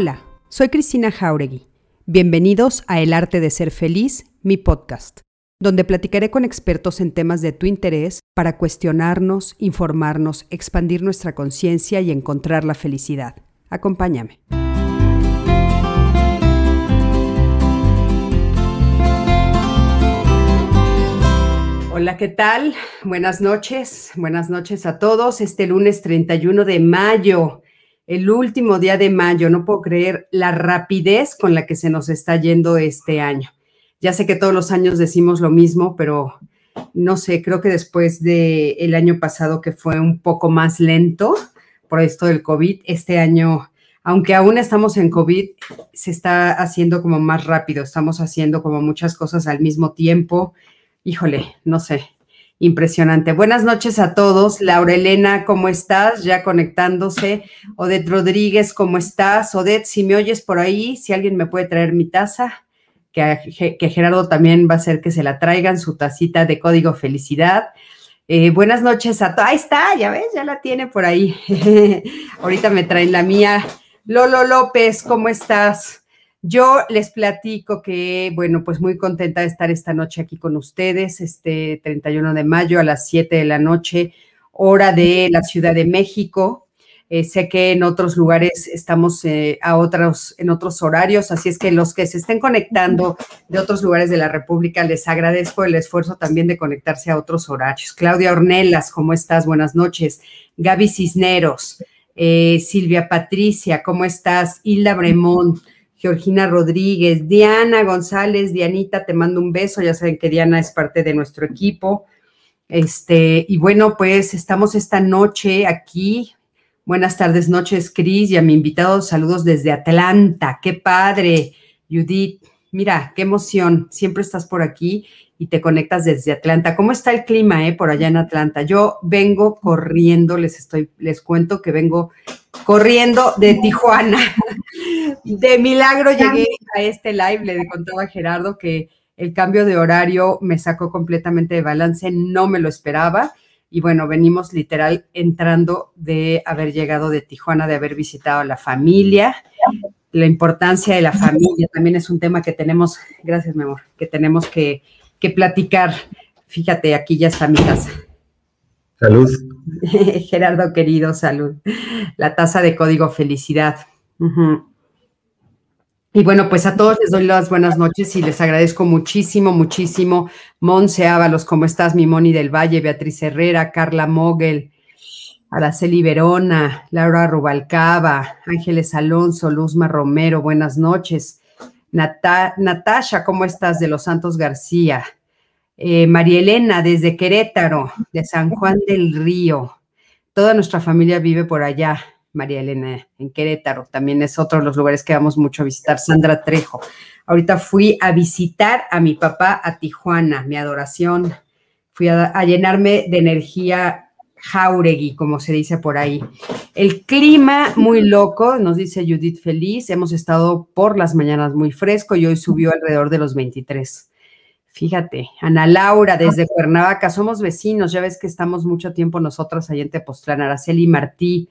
Hola, soy Cristina Jauregui. Bienvenidos a El Arte de Ser Feliz, mi podcast, donde platicaré con expertos en temas de tu interés para cuestionarnos, informarnos, expandir nuestra conciencia y encontrar la felicidad. Acompáñame. Hola, ¿qué tal? Buenas noches, buenas noches a todos. Este lunes 31 de mayo el último día de mayo. No puedo creer la rapidez con la que se nos está yendo este año. Ya sé que todos los años decimos lo mismo, pero no sé, creo que después del el año pasado que fue un poco más lento por esto del COVID, este año, aunque aún estamos en COVID, se está haciendo como más rápido, estamos haciendo como muchas cosas al mismo tiempo. Híjole, no sé, Impresionante. Buenas noches a todos. Laura Elena, ¿cómo estás? Ya conectándose. Odette Rodríguez, ¿cómo estás? Odette, si me oyes por ahí, si alguien me puede traer mi taza, que, Gerardo también va a hacer que se la traigan, su tacita de código felicidad. Eh, buenas noches a todos. Ahí está, ya ves, ya la tiene por ahí. Ahorita me traen la mía. Lolo López, ¿cómo estás? Yo les platico que, bueno, pues muy contenta de estar esta noche aquí con ustedes, este 31 de mayo a las 7 de la noche, hora de la Ciudad de México. Eh, sé que en otros lugares estamos eh, a otros, en otros horarios, así es que los que se estén conectando de otros lugares de la República, les agradezco el esfuerzo también de conectarse a otros horarios. Claudia Ornelas, ¿cómo estás? Buenas noches. Gaby Cisneros, eh, Silvia Patricia, ¿cómo estás? Hilda Bremont. Georgina Rodríguez, Diana González, Dianita, te mando un beso, ya saben que Diana es parte de nuestro equipo. Este, y bueno, pues estamos esta noche aquí. Buenas tardes, noches, Cris, y a mi invitado, saludos desde Atlanta. Qué padre, Judith. Mira, qué emoción. Siempre estás por aquí y te conectas desde Atlanta. ¿Cómo está el clima, eh, por allá en Atlanta? Yo vengo corriendo, les estoy, les cuento que vengo corriendo de Tijuana. De milagro llegué a este live, le contaba a Gerardo que el cambio de horario me sacó completamente de balance, no me lo esperaba. Y bueno, venimos literal entrando de haber llegado de Tijuana, de haber visitado a la familia. La importancia de la familia también es un tema que tenemos, gracias mi amor, que tenemos que, platicar. Fíjate, aquí ya está mi casa. Salud. Gerardo querido, salud. La taza de código felicidad. Y bueno, pues a todos les doy las buenas noches y les agradezco muchísimo, muchísimo. Monse Ábalos, ¿cómo estás? Mi Moni del Valle, Beatriz Herrera, Carla Mogel, Araceli Verona, Laura Rubalcaba, Ángeles Alonso, Luzma Romero, buenas noches. Natasha, ¿cómo estás? De Los Santos García. Eh, María Elena, desde Querétaro, de San Juan del Río. Toda nuestra familia vive por allá. María Elena, en Querétaro, también es otro de los lugares que vamos mucho a visitar, Sandra Trejo. Ahorita fui a visitar a mi papá a Tijuana, mi adoración. Fui a, llenarme de energía como se dice por ahí. El clima muy loco, nos dice Judith Feliz, hemos estado por las mañanas muy fresco y hoy subió alrededor de los 23. Fíjate, Ana Laura desde Cuernavaca, somos vecinos, ya ves que estamos mucho tiempo nosotras ahí en Tepoztlán, Araceli Martí,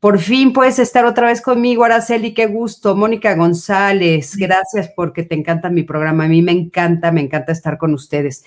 por fin puedes estar otra vez conmigo, Araceli, qué gusto. Mónica González, gracias porque te encanta mi programa. A mí me encanta, me encanta estar con ustedes.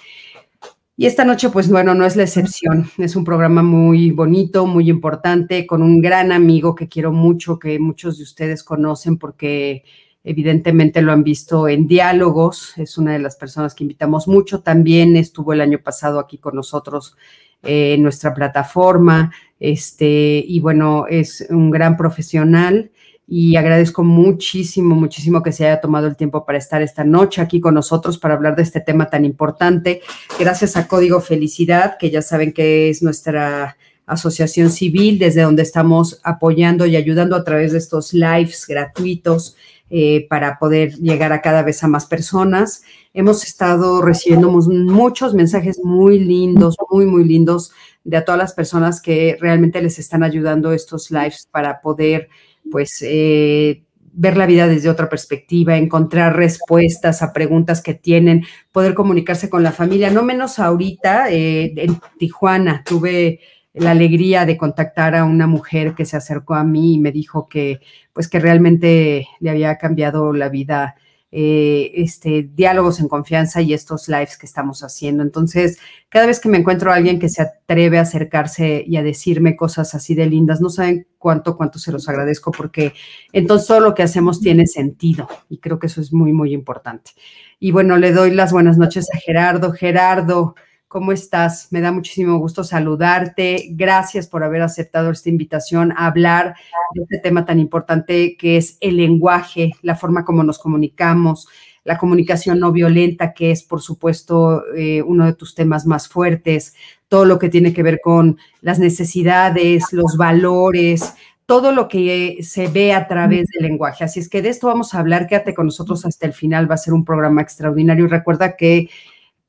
Y esta noche, pues bueno, no es la excepción. Es un programa muy bonito, muy importante, con un gran amigo que quiero mucho, que muchos de ustedes conocen porque evidentemente lo han visto en diálogos. Es una de las personas que invitamos mucho. También estuvo el año pasado aquí con nosotros eh, en nuestra plataforma. Este, y bueno, es un gran profesional y agradezco muchísimo, muchísimo que se haya tomado el tiempo para estar esta noche aquí con nosotros para hablar de este tema tan importante. Gracias a Código Felicidad, que ya saben que es nuestra asociación civil, desde donde estamos apoyando y ayudando a través de estos lives gratuitos eh, para poder llegar a cada vez más personas. Hemos estado recibiendo muchos mensajes muy lindos, muy, muy lindos de a todas las personas que realmente les están ayudando estos lives para poder, pues, eh, ver la vida desde otra perspectiva, encontrar respuestas a preguntas que tienen, poder comunicarse con la familia, no menos ahorita eh, en Tijuana. Tuve la alegría de contactar a una mujer que se acercó a mí y me dijo que, pues que realmente le había cambiado la vida eh, este, diálogos en confianza y estos lives que estamos haciendo. Entonces, cada vez que me encuentro a alguien que se atreve a acercarse y a decirme cosas así de lindas, no saben cuánto, cuánto se los agradezco porque entonces todo lo que hacemos tiene sentido y creo que eso es muy, muy importante. Y bueno, le doy las buenas noches a Gerardo. Gerardo, ¿Cómo estás? Me da muchísimo gusto saludarte. Gracias por haber aceptado esta invitación a hablar de este tema tan importante que es el lenguaje, la forma como nos comunicamos, la comunicación no violenta, que es, por supuesto, eh, uno de tus temas más fuertes, todo lo que tiene que ver con las necesidades, los valores, todo lo que se ve a través del lenguaje. Así es que de esto vamos a hablar. Quédate con nosotros hasta el final. Va a ser un programa extraordinario. Y recuerda que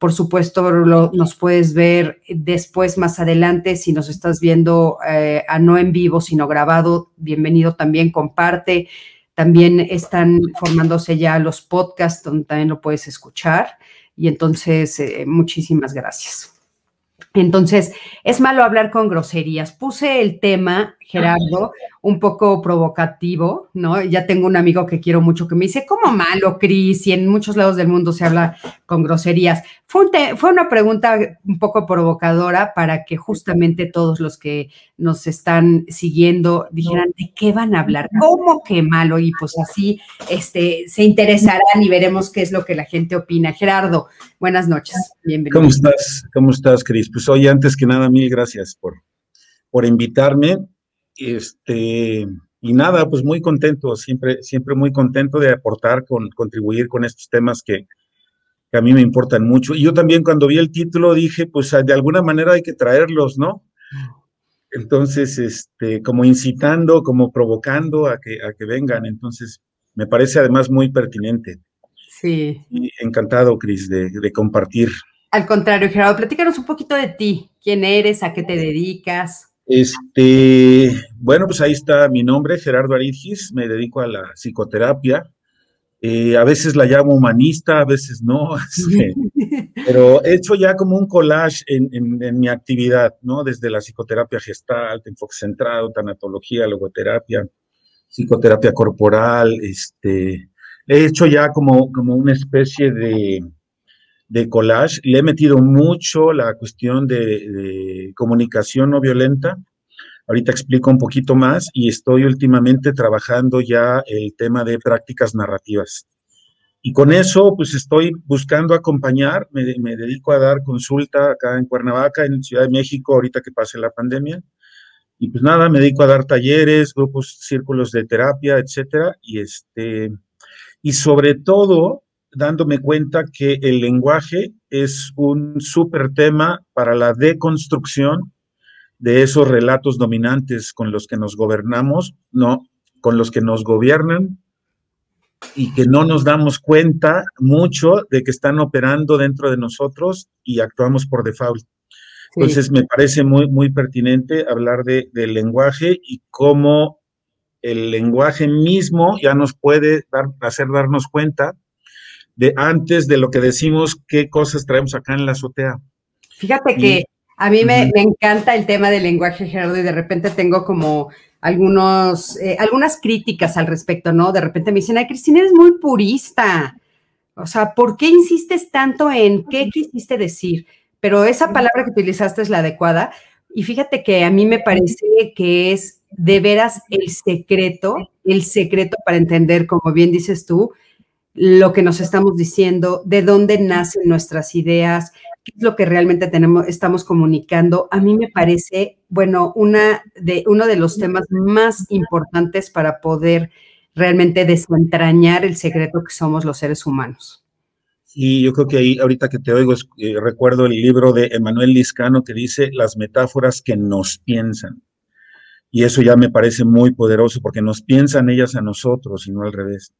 por supuesto, nos puedes ver después, más adelante, si nos estás viendo eh, a no en vivo, sino grabado, bienvenido también, comparte. También están formándose ya los podcasts donde también lo puedes escuchar. Y entonces, eh, muchísimas gracias. Entonces, es malo hablar con groserías. Puse el tema, Gerardo, un poco provocativo, ¿no? Ya tengo un amigo que quiero mucho que me dice, ¿cómo malo, Cris? Y en muchos lados del mundo se habla con groserías. Fue, fue una pregunta un poco provocadora para que justamente todos los que nos están siguiendo dijeran, ¿de qué van a hablar? ¿Cómo que malo? Y pues así este, se interesarán y veremos qué es lo que la gente opina. Gerardo, buenas noches. Bienvenido. ¿Cómo estás? ¿Cómo estás, Cris? Pues hoy, antes que nada, mil gracias por, por invitarme. Este, y nada, pues muy contento, siempre, siempre muy contento de aportar, con, contribuir con estos temas que, que a mí me importan mucho. Y yo también cuando vi el título dije, pues de alguna manera hay que traerlos, ¿no? Entonces, este, como incitando, como provocando a que, a que vengan. Entonces, me parece además muy pertinente. Sí. Y encantado, Cris, de, de, compartir. Al contrario, Gerardo, platícanos un poquito de ti. ¿Quién eres? ¿A qué te dedicas? Este, bueno, pues ahí está mi nombre, Gerardo Aridgis, me dedico a la psicoterapia. Eh, a veces la llamo humanista, a veces no, este, pero he hecho ya como un collage en, mi actividad, ¿no? Desde la psicoterapia gestal, enfoque centrado, tanatología, logoterapia, psicoterapia corporal, este, he hecho ya como, como una especie de, de collage. Le he metido mucho la cuestión de, comunicación no violenta. Ahorita explico un poquito más y estoy últimamente trabajando ya el tema de prácticas narrativas. Y con eso, pues estoy buscando acompañar, me, dedico a dar consulta acá en Cuernavaca, en Ciudad de México, ahorita que pase la pandemia. Y pues nada, me dedico a dar talleres, grupos, círculos de terapia, etcétera. Y este, y sobre todo, dándome cuenta que el lenguaje es un súper tema para la deconstrucción de esos relatos dominantes con los que nos gobernamos, no, con los que nos gobiernan y que no nos damos cuenta mucho de que están operando dentro de nosotros y actuamos por default. Entonces me parece muy, muy pertinente hablar de, del lenguaje y cómo el lenguaje mismo ya nos puede dar, hacer darnos cuenta de antes de lo que decimos, qué cosas traemos acá en la azotea. Fíjate que a mí me, encanta el tema del lenguaje, Gerardo, y de repente tengo como algunos, eh, algunas críticas al respecto, ¿no? De repente me dicen, ay, Cristina, eres muy purista. O sea, ¿por qué insistes tanto en qué quisiste decir? Pero esa palabra que utilizaste es la adecuada. Y fíjate que a mí me parece que es de veras el secreto, el secreto para entender, como bien dices tú, lo que nos estamos diciendo, de dónde nacen nuestras ideas, qué es lo que realmente tenemos, estamos comunicando. A mí me parece, bueno, una de, uno de los temas más importantes para poder realmente desentrañar el secreto que somos los seres humanos. Y yo creo que ahí, ahorita que te oigo, eh, recuerdo el libro de Emanuel Liscano que dice las metáforas que nos piensan. Y eso ya me parece muy poderoso porque nos piensan ellas a nosotros y no al revés.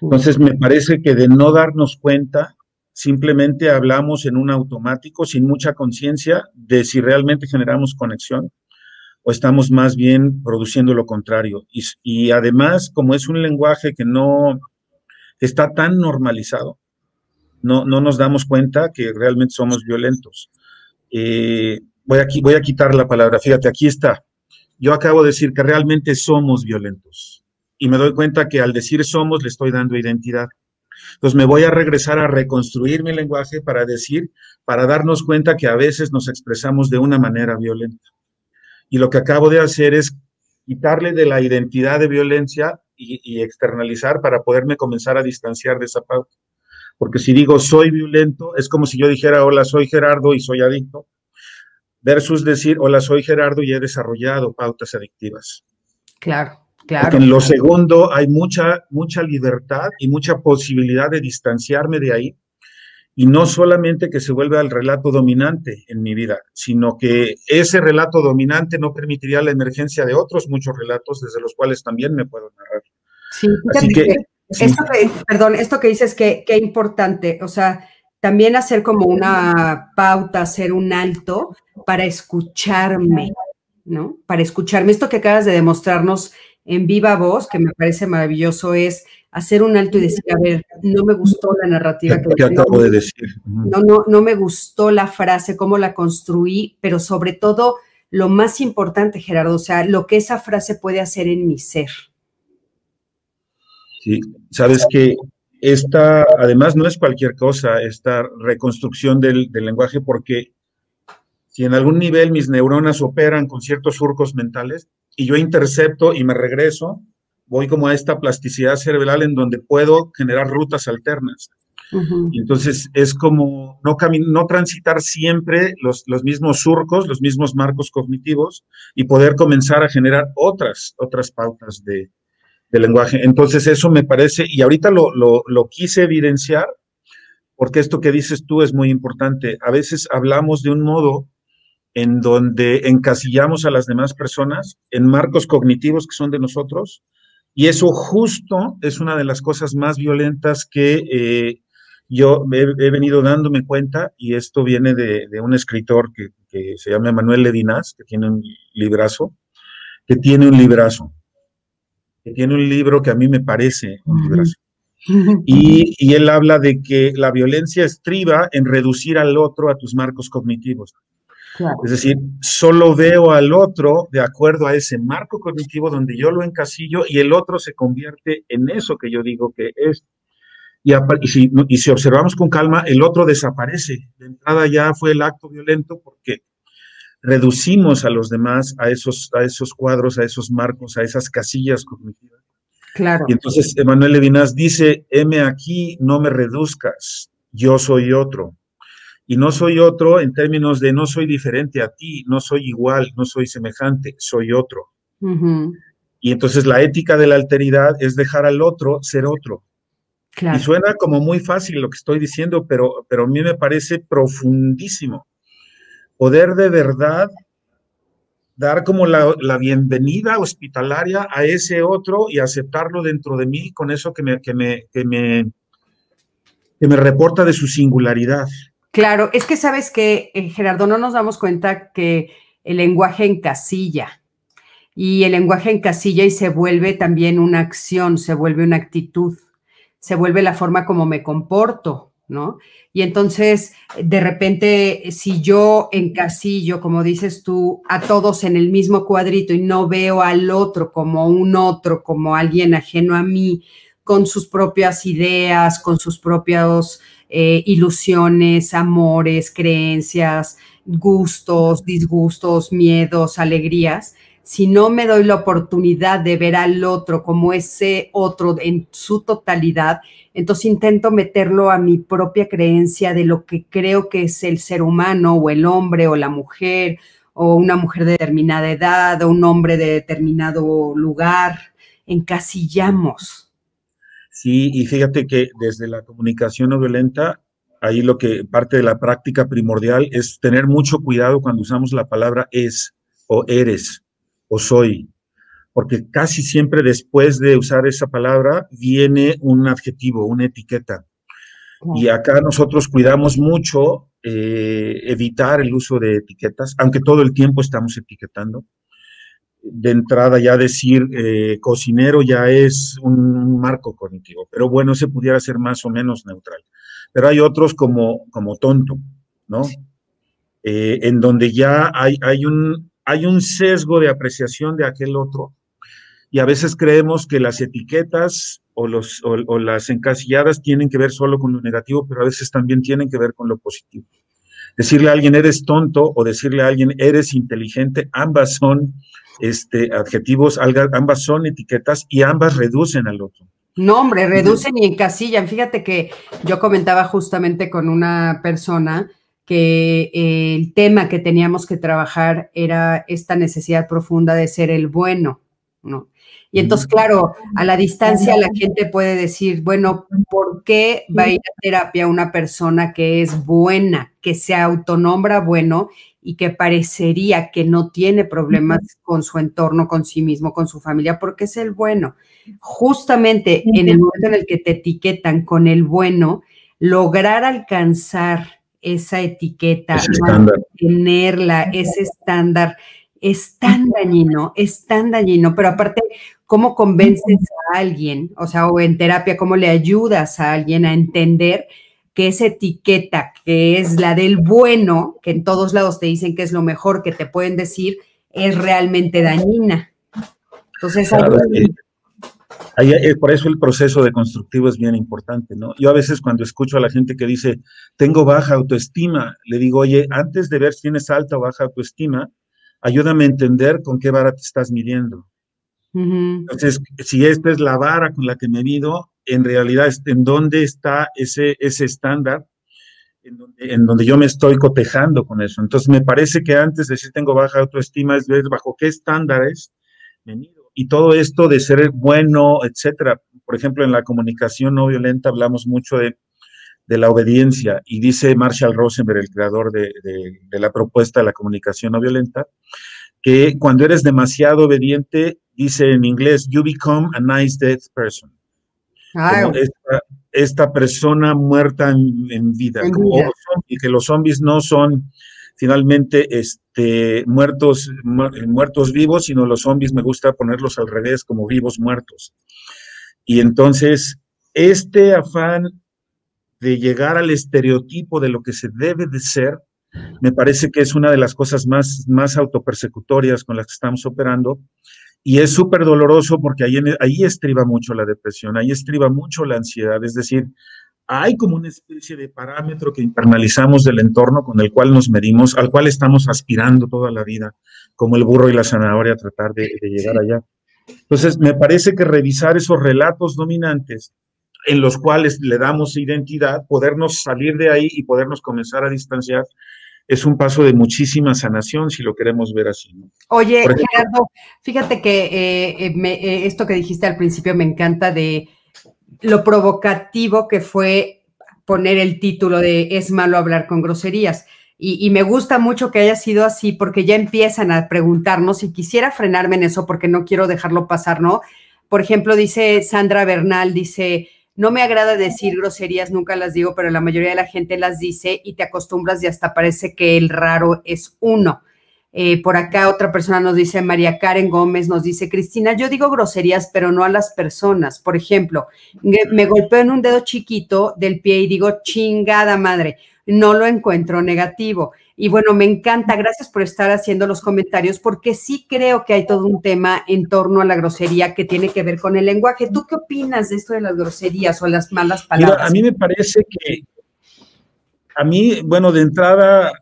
Entonces, me parece que de no darnos cuenta, simplemente hablamos en un automático, sin mucha conciencia de si realmente generamos conexión o estamos más bien produciendo lo contrario. Y, además, como es un lenguaje que no está tan normalizado, no, no nos damos cuenta que realmente somos violentos. Eh, voy, aquí, voy a quitar la palabra, fíjate, aquí está. Yo acabo de decir que realmente somos violentos y me doy cuenta que al decir somos le estoy dando identidad. Entonces me voy a regresar a reconstruir mi lenguaje para decir, para darnos cuenta que a veces nos expresamos de una manera violenta. Y lo que acabo de hacer es quitarle de la identidad de violencia y, externalizar para poderme comenzar a distanciar de esa pauta. Porque si digo soy violento, es como si yo dijera, hola, soy Gerardo y soy adicto, versus decir, hola, soy Gerardo y he desarrollado pautas adictivas. Claro, claro. Porque en lo segundo hay mucha, mucha libertad y mucha posibilidad de distanciarme de ahí y no solamente que se vuelva el relato dominante en mi vida, sino que ese relato dominante no permitiría la emergencia de otros muchos relatos desde los cuales también me puedo narrar. Sí, Así que, esto perdón, esto que dices que qué importante, o sea, también hacer como una pauta, hacer un alto para escucharme, ¿no? Para escucharme. Esto que acabas de demostrarnos en viva voz, que me parece maravilloso, es hacer un alto y decir, a ver, no me gustó la narrativa que, acabo de decir. No, no, no me gustó la frase, cómo la construí, pero sobre todo lo más importante, Gerardo, o sea, lo que esa frase puede hacer en mi ser. Sí, sabes que esta, además, no es cualquier cosa, esta reconstrucción del, del lenguaje, porque si en algún nivel mis neuronas operan con ciertos surcos mentales y yo intercepto y me regreso, voy como a esta plasticidad cerebral en donde puedo generar rutas alternas. Entonces es como no, no transitar siempre los, los, mismos surcos, los mismos marcos cognitivos y poder comenzar a generar otras, otras pautas de, de lenguaje. Entonces eso me parece, y ahorita lo, lo, lo quise evidenciar, porque esto que dices tú es muy importante. A veces hablamos de un modo en donde encasillamos a las demás personas en marcos cognitivos que son de nosotros y eso justo es una de las cosas más violentas que eh, yo he, venido dándome cuenta, y esto viene de, un escritor que, se llama Manuel Ledinas, que tiene un librazo, que tiene un librazo, que tiene un libro que a mí me parece un librazo. Y, y, él habla de que la violencia estriba en reducir al otro a tus marcos cognitivos. Es decir, solo veo al otro de acuerdo a ese marco cognitivo donde yo lo encasillo y el otro se convierte en eso que yo digo que es. Y, si, y si observamos con calma, el otro desaparece. De entrada ya fue el acto violento porque reducimos a los demás a esos, a esos cuadros, a esos marcos, a esas casillas cognitivas. Claro. Y entonces Emanuel Levinas dice, M aquí, no me reduzcas, yo soy otro y no soy otro en términos de no soy diferente a ti, no soy igual, no soy semejante, soy otro. Y entonces la ética de la alteridad es dejar al otro ser otro. Y suena como muy fácil lo que estoy diciendo, pero, pero a mí me parece profundísimo. Poder de verdad dar como la, la, bienvenida hospitalaria a ese otro y aceptarlo dentro de mí con eso que me, que me, que me, que me reporta de su singularidad. Claro, es que sabes que, eh, Gerardo, no nos damos cuenta que el lenguaje encasilla y el lenguaje encasilla y se vuelve también una acción, se vuelve una actitud, se vuelve la forma como me comporto, ¿no? Y entonces, de repente, si yo encasillo, como dices tú, a todos en el mismo cuadrito y no veo al otro como un otro, como alguien ajeno a mí, con sus propias ideas, con sus propios eh, ilusiones, amores, creencias, gustos, disgustos, miedos, alegrías, si no me doy la oportunidad de ver al otro como ese otro en su totalidad, entonces intento meterlo a mi propia creencia de lo que creo que es el ser humano o el hombre o la mujer o una mujer de determinada edad o un hombre de determinado lugar. Encasillamos Sí, y fíjate que desde la comunicación no violenta, ahí lo que parte de la práctica primordial es tener mucho cuidado cuando usamos la palabra es o eres o soy, porque casi siempre después de usar esa palabra viene un adjetivo, una etiqueta. Y acá nosotros cuidamos mucho eh, evitar el uso de etiquetas, aunque todo el tiempo estamos etiquetando de entrada ya decir eh, cocinero ya es un marco cognitivo, pero bueno, se pudiera ser más o menos neutral. Pero hay otros como, como tonto, ¿no? eh, en donde ya hay, hay, un, hay un sesgo de apreciación de aquel otro y a veces creemos que las etiquetas o, los, o, las encasilladas tienen que ver solo con lo negativo, pero a veces también tienen que ver con lo positivo. Decirle a alguien eres tonto o decirle a alguien eres inteligente, ambas son este, adjetivos, ambas son etiquetas y ambas reducen al otro. No, hombre, reducen y encasillan. Fíjate que yo comentaba justamente con una persona que eh, el tema que teníamos que trabajar era esta necesidad profunda de ser el bueno, ¿no? Y entonces, claro, a la distancia la gente puede decir, bueno, ¿por qué va a ir a terapia una persona que es buena, que se autonombra bueno y que parecería que no tiene problemas con su entorno, con sí mismo, con su familia, porque es el bueno? Justamente en el momento en el que te etiquetan con el bueno, lograr alcanzar esa etiqueta, tenerla, ese estándar, es tan dañino, es tan dañino, pero aparte, ¿cómo convences a alguien? O sea, o en terapia, ¿cómo le ayudas a alguien a entender que esa etiqueta, que es la del bueno, que en todos lados te dicen que es lo mejor que te pueden decir, es realmente dañina? Entonces, eh, por eso el proceso de constructivo es bien importante, ¿no? Yo a veces cuando escucho a la gente que dice, tengo baja autoestima, le digo, oye, antes de ver si tienes alta o baja autoestima, ayúdame a entender con qué vara te estás midiendo. Entonces, si esta es la vara con la que me mido, en realidad, ¿en dónde está ese, ese estándar? En donde, yo me estoy cotejando con eso. Entonces, me parece que antes de decir tengo baja autoestima, es ver bajo qué estándares me mido. Y todo esto de ser bueno, etcétera. Por ejemplo, en la comunicación no violenta hablamos mucho de de la obediencia. Y dice Marshall Rosenberg, el creador de, la propuesta de la comunicación no violenta, que cuando eres demasiado obediente, dice en inglés, you become a nice dead person. esta, persona muerta en, vida, y que los zombies no son finalmente este, muertos, muertos vivos, sino los zombies me gusta ponerlos al revés, como vivos muertos. Y entonces, este afán de llegar al estereotipo de lo que se debe de ser, me parece que es una de las cosas más, más autopersecutorias con las que estamos operando. Y es súper doloroso porque ahí, ahí estriba mucho la depresión, ahí estriba mucho la ansiedad. Es decir, hay como una especie de parámetro que internalizamos del entorno con el cual nos medimos, al cual estamos aspirando toda la vida, como el burro y la zanahoria, a tratar de, de llegar allá. Entonces, me parece que revisar esos relatos dominantes en los cuales le damos identidad, podernos salir de ahí y podernos comenzar a distanciar, es un paso de muchísima sanación, si lo queremos ver así. Oye, Gerardo, fíjate que eh, eh, eh, esto que dijiste al principio me encanta de lo provocativo que fue poner el título de Es malo hablar con groserías. Y, y, me gusta mucho que haya sido así porque ya empiezan a preguntarnos y quisiera frenarme en eso porque no quiero dejarlo pasar, ¿no? Por ejemplo, dice Sandra Bernal, dice, no me agrada decir groserías, nunca las digo, pero la mayoría de la gente las dice y te acostumbras y hasta parece que el raro es uno. Eh, por acá otra persona nos dice, María Karen Gómez nos dice, Cristina, yo digo groserías, pero no a las personas. Por ejemplo, me golpeo en un dedo chiquito del pie y digo, chingada madre, no lo encuentro negativo. Y bueno, me encanta, gracias por estar haciendo los comentarios, porque sí creo que hay todo un tema en torno a la grosería que tiene que ver con el lenguaje. ¿Tú qué opinas de esto de las groserías o las malas palabras? a mí me parece que, a mí, bueno, de entrada,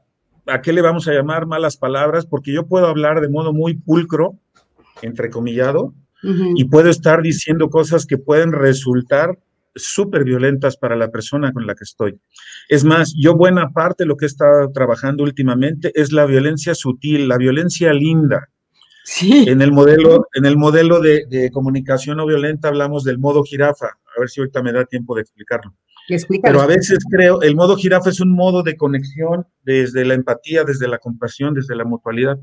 ¿a qué le vamos a llamar malas palabras? Porque yo puedo hablar de modo muy pulcro, entrecomillado, y puedo estar diciendo cosas que pueden resultar súper violentas para la persona con la que estoy. Es más, yo buena parte de lo que he estado trabajando últimamente es la violencia sutil, la violencia linda. Sí. En el modelo, en el modelo de, comunicación no violenta hablamos del modo jirafa. A ver si ahorita me da tiempo de explicarlo. Pero a veces creo, el modo jirafa es un modo de conexión desde la empatía, desde la compasión, desde la mutualidad.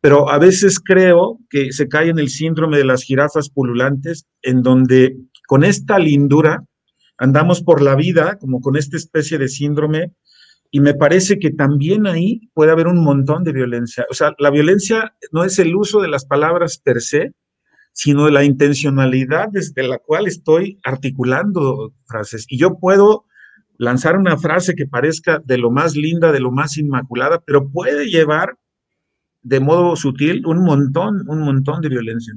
Pero a veces creo que se cae en el síndrome de las jirafas pululantes, en donde con esta lindura andamos por la vida como con esta especie de síndrome y me parece que también ahí puede haber un montón de violencia. O sea, la violencia no es el uso de las palabras per se, sino de la intencionalidad desde la cual estoy articulando frases. Y yo puedo lanzar una frase que parezca de lo más linda, de lo más inmaculada, pero puede llevar de modo sutil un montón, un montón de violencia.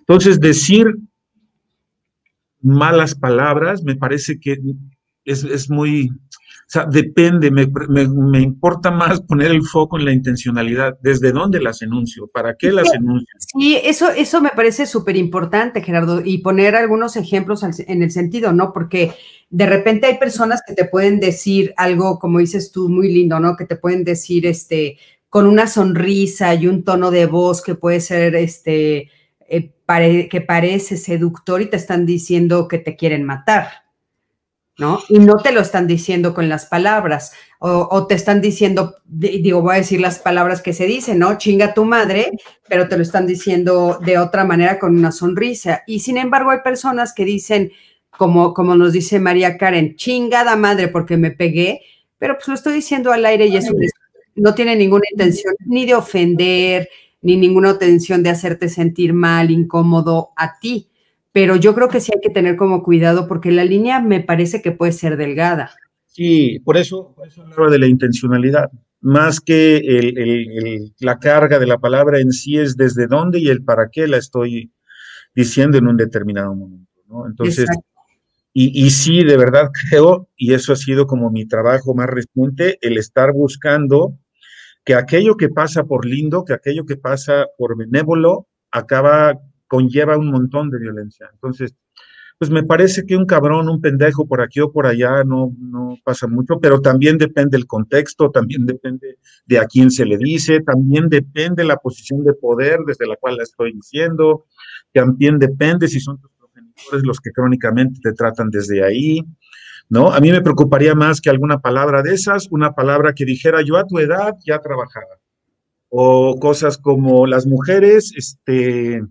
Entonces, decir malas palabras me parece que es, muy, o sea, depende, me, importa más poner el foco en la intencionalidad. ¿Desde dónde las enuncio? ¿Para qué las enuncio? Sí, eso, eso me parece súper importante, Gerardo, y poner algunos ejemplos en el sentido, ¿no? Porque de repente hay personas que te pueden decir algo, como dices tú, muy lindo, ¿no? Que te pueden decir, este, con una sonrisa y un tono de voz que puede ser, este, que parece seductor y te están diciendo que te quieren matar, ¿no? Y no te lo están diciendo con las palabras, o, te están diciendo, digo, voy a decir las palabras que se dicen, ¿no? Chinga tu madre, pero te lo están diciendo de otra manera con una sonrisa. Y sin embargo hay personas que dicen, como, como nos dice María Karen, chingada madre porque me pegué, pero pues lo estoy diciendo al aire y eso no tiene ninguna intención ni de ofender, ni ninguna intención de hacerte sentir mal, incómodo a ti. Pero yo creo que sí hay que tener como cuidado porque la línea me parece que puede ser delgada. Sí, por eso, por eso hablaba de la intencionalidad. Más que el, la carga de la palabra en sí es desde dónde y el para qué la estoy diciendo en un determinado momento. ¿no? Entonces, y, y, sí, de verdad creo, y eso ha sido como mi trabajo más reciente, el estar buscando que aquello que pasa por lindo, que aquello que pasa por benévolo, acaba, conlleva un montón de violencia. Entonces, pues me parece que un cabrón, un pendejo por aquí o por allá no, no pasa mucho, pero también depende el contexto, también depende de a quién se le dice, también depende la posición de poder desde la cual la estoy diciendo, también depende si son tus progenitores los que crónicamente te tratan desde ahí. ¿No? A mí me preocuparía más que alguna palabra de esas, una palabra que dijera yo a tu edad ya trabajaba. O cosas como las mujeres este,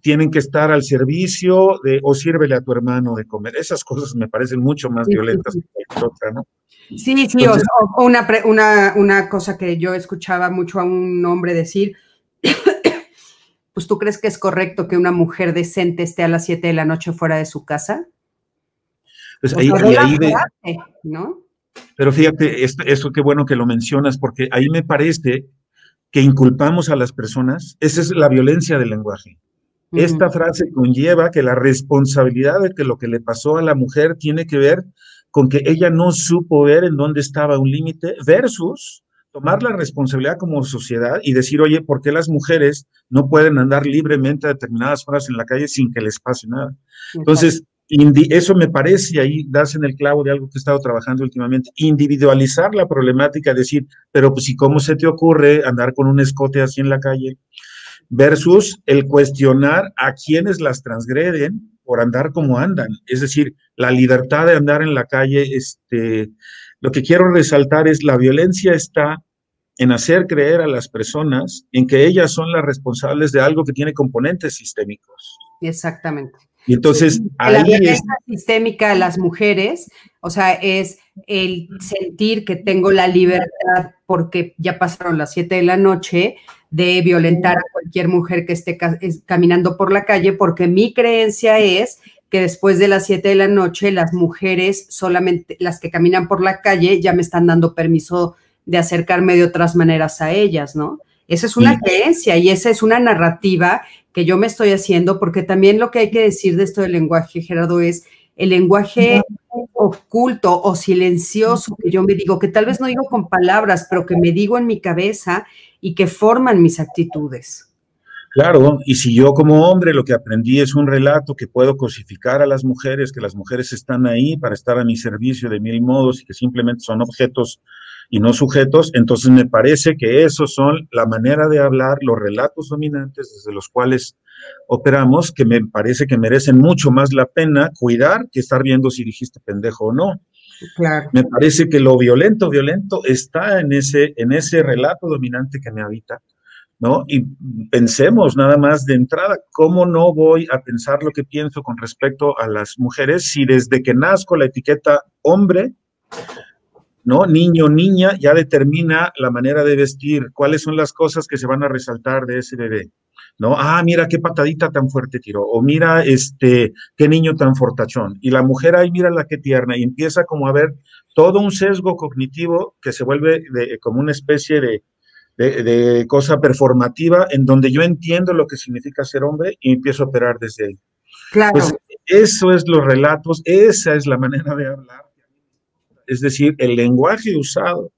tienen que estar al servicio de, o sírvele a tu hermano de comer. Esas cosas me parecen mucho más violentas que otra, ¿no? Sí, sí, o, una, una, una cosa que yo escuchaba mucho a un hombre decir, pues tú crees que es correcto que una mujer decente esté a las 7 de la noche fuera de su casa? Pues ahí, ¿no? Pero fíjate, esto, eso qué bueno que lo mencionas, porque ahí me parece que inculpamos a las personas, esa es la violencia del lenguaje. Esta frase conlleva que la responsabilidad de que lo que le pasó a la mujer tiene que ver con que ella no supo ver en dónde estaba un límite versus tomar la responsabilidad como sociedad y decir, oye, ¿por qué las mujeres no pueden andar libremente a determinadas horas en la calle sin que les pase nada? Entonces, eso me parece, ahí das en el clavo de algo que he estado trabajando últimamente, individualizar la problemática, decir, pero pues, ¿y cómo se te ocurre andar con un escote así en la calle? Versus el cuestionar a quienes las transgreden por andar como andan. Es decir, la libertad de andar en la calle, este, lo que quiero resaltar es la violencia está en hacer creer a las personas en que ellas son las responsables de algo que tiene componentes sistémicos. Exactamente. Y entonces ahí la violencia sistémica a las mujeres, o sea, es el sentir que tengo la libertad porque ya pasaron las 7 de la noche de violentar a cualquier mujer que esté caminando por la calle, porque mi creencia es que después de las 7 de la noche las mujeres, solamente las que caminan por la calle, ya me están dando permiso de acercarme de otras maneras a ellas, ¿no? Esa es una creencia y esa es una narrativa que yo me estoy haciendo, porque también lo que hay que decir de esto del lenguaje, Gerardo, es el lenguaje oculto o silencioso que yo me digo, que tal vez no digo con palabras, pero que me digo en mi cabeza y que forman mis actitudes. Claro, y si yo como hombre lo que aprendí es un relato que puedo cosificar a las mujeres, que las mujeres están ahí para estar a mi servicio de mil modos y que simplemente son objetos y no sujetos, entonces me parece que esos son la manera de hablar, los relatos dominantes desde los cuales operamos, que me parece que merecen mucho más la pena cuidar que estar viendo si dijiste pendejo o no. Claro. Me parece que lo violento, violento está en ese, en ese relato dominante que me habita, ¿no? Y pensemos nada más de entrada, ¿cómo no voy a pensar lo que pienso con respecto a las mujeres si desde que nazco la etiqueta hombre ¿no? Niño, niña, ya determina la manera de vestir, cuáles son las cosas que se van a resaltar de ese bebé. ¿no? Ah, mira qué patadita tan fuerte tiró, o mira este, qué niño tan fortachón. Y la mujer, ahí mira la que tierna, y empieza como a ver todo un sesgo cognitivo que se vuelve como una especie de, de, cosa performativa en donde yo entiendo lo que significa ser hombre y empiezo a operar desde ahí. Claro. Pues eso es los relatos, esa es la manera de hablar. Es decir, el lenguaje usado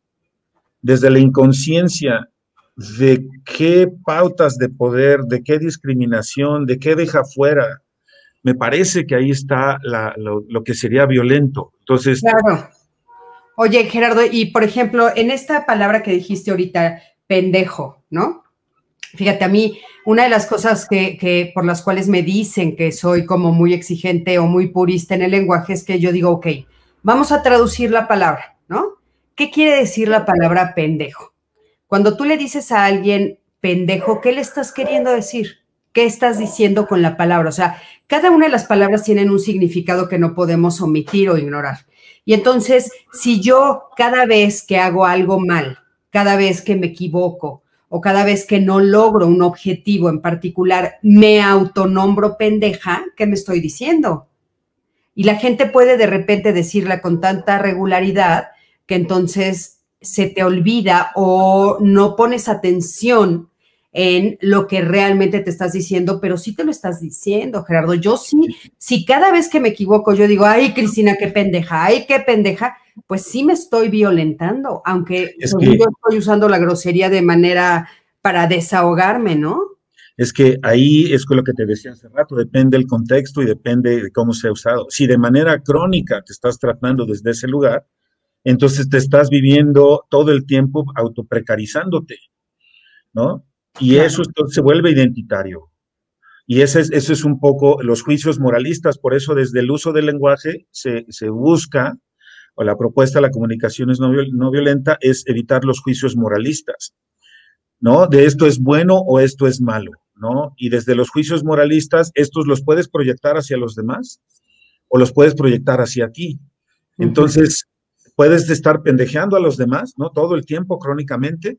desde la inconsciencia de qué pautas de poder, de qué discriminación, de qué deja fuera. Me parece que ahí está lo, que sería violento. Entonces. Claro. Oye, Gerardo, y por ejemplo, en esta palabra que dijiste ahorita, pendejo, ¿no? Fíjate, a mí, una de las cosas que, que, por las cuales me dicen que soy como muy exigente o muy purista en el lenguaje es que yo digo, ok, vamos a traducir la palabra, ¿no? ¿Qué quiere decir la palabra pendejo? Cuando tú le dices a alguien pendejo, ¿qué le estás queriendo decir? ¿Qué estás diciendo con la palabra? O sea, cada una de las palabras tienen un significado que no podemos omitir o ignorar. Y entonces, si yo cada vez que hago algo mal, cada vez que me equivoco o cada vez que no logro un objetivo en particular, me autonombro pendeja, ¿qué me estoy diciendo? Y la gente puede de repente decirla con tanta regularidad que entonces se te olvida o no pones atención en lo que realmente te estás diciendo, pero sí te lo estás diciendo, Gerardo. Yo sí, si cada vez que me equivoco yo digo, ay, Cristina, qué pendeja, ay, qué pendeja, pues sí me estoy violentando, aunque yo estoy usando la grosería de manera para desahogarme, ¿no? Es que ahí es con lo que te decía hace rato, depende del contexto y depende de cómo se ha usado. Si de manera crónica te estás tratando desde ese lugar, entonces te estás viviendo todo el tiempo autoprecarizándote, ¿no? Y eso se vuelve identitario. Y ese es, eso es un poco los juicios moralistas, por eso desde el uso del lenguaje se, busca, o la propuesta de la comunicación es no, no violenta, es evitar los juicios moralistas, ¿no? De esto es bueno o esto es malo, ¿no? Y desde los juicios moralistas, estos los puedes proyectar hacia los demás o los puedes proyectar hacia ti. Entonces, puedes estar pendejeando a los demás, ¿no? Todo el tiempo, crónicamente,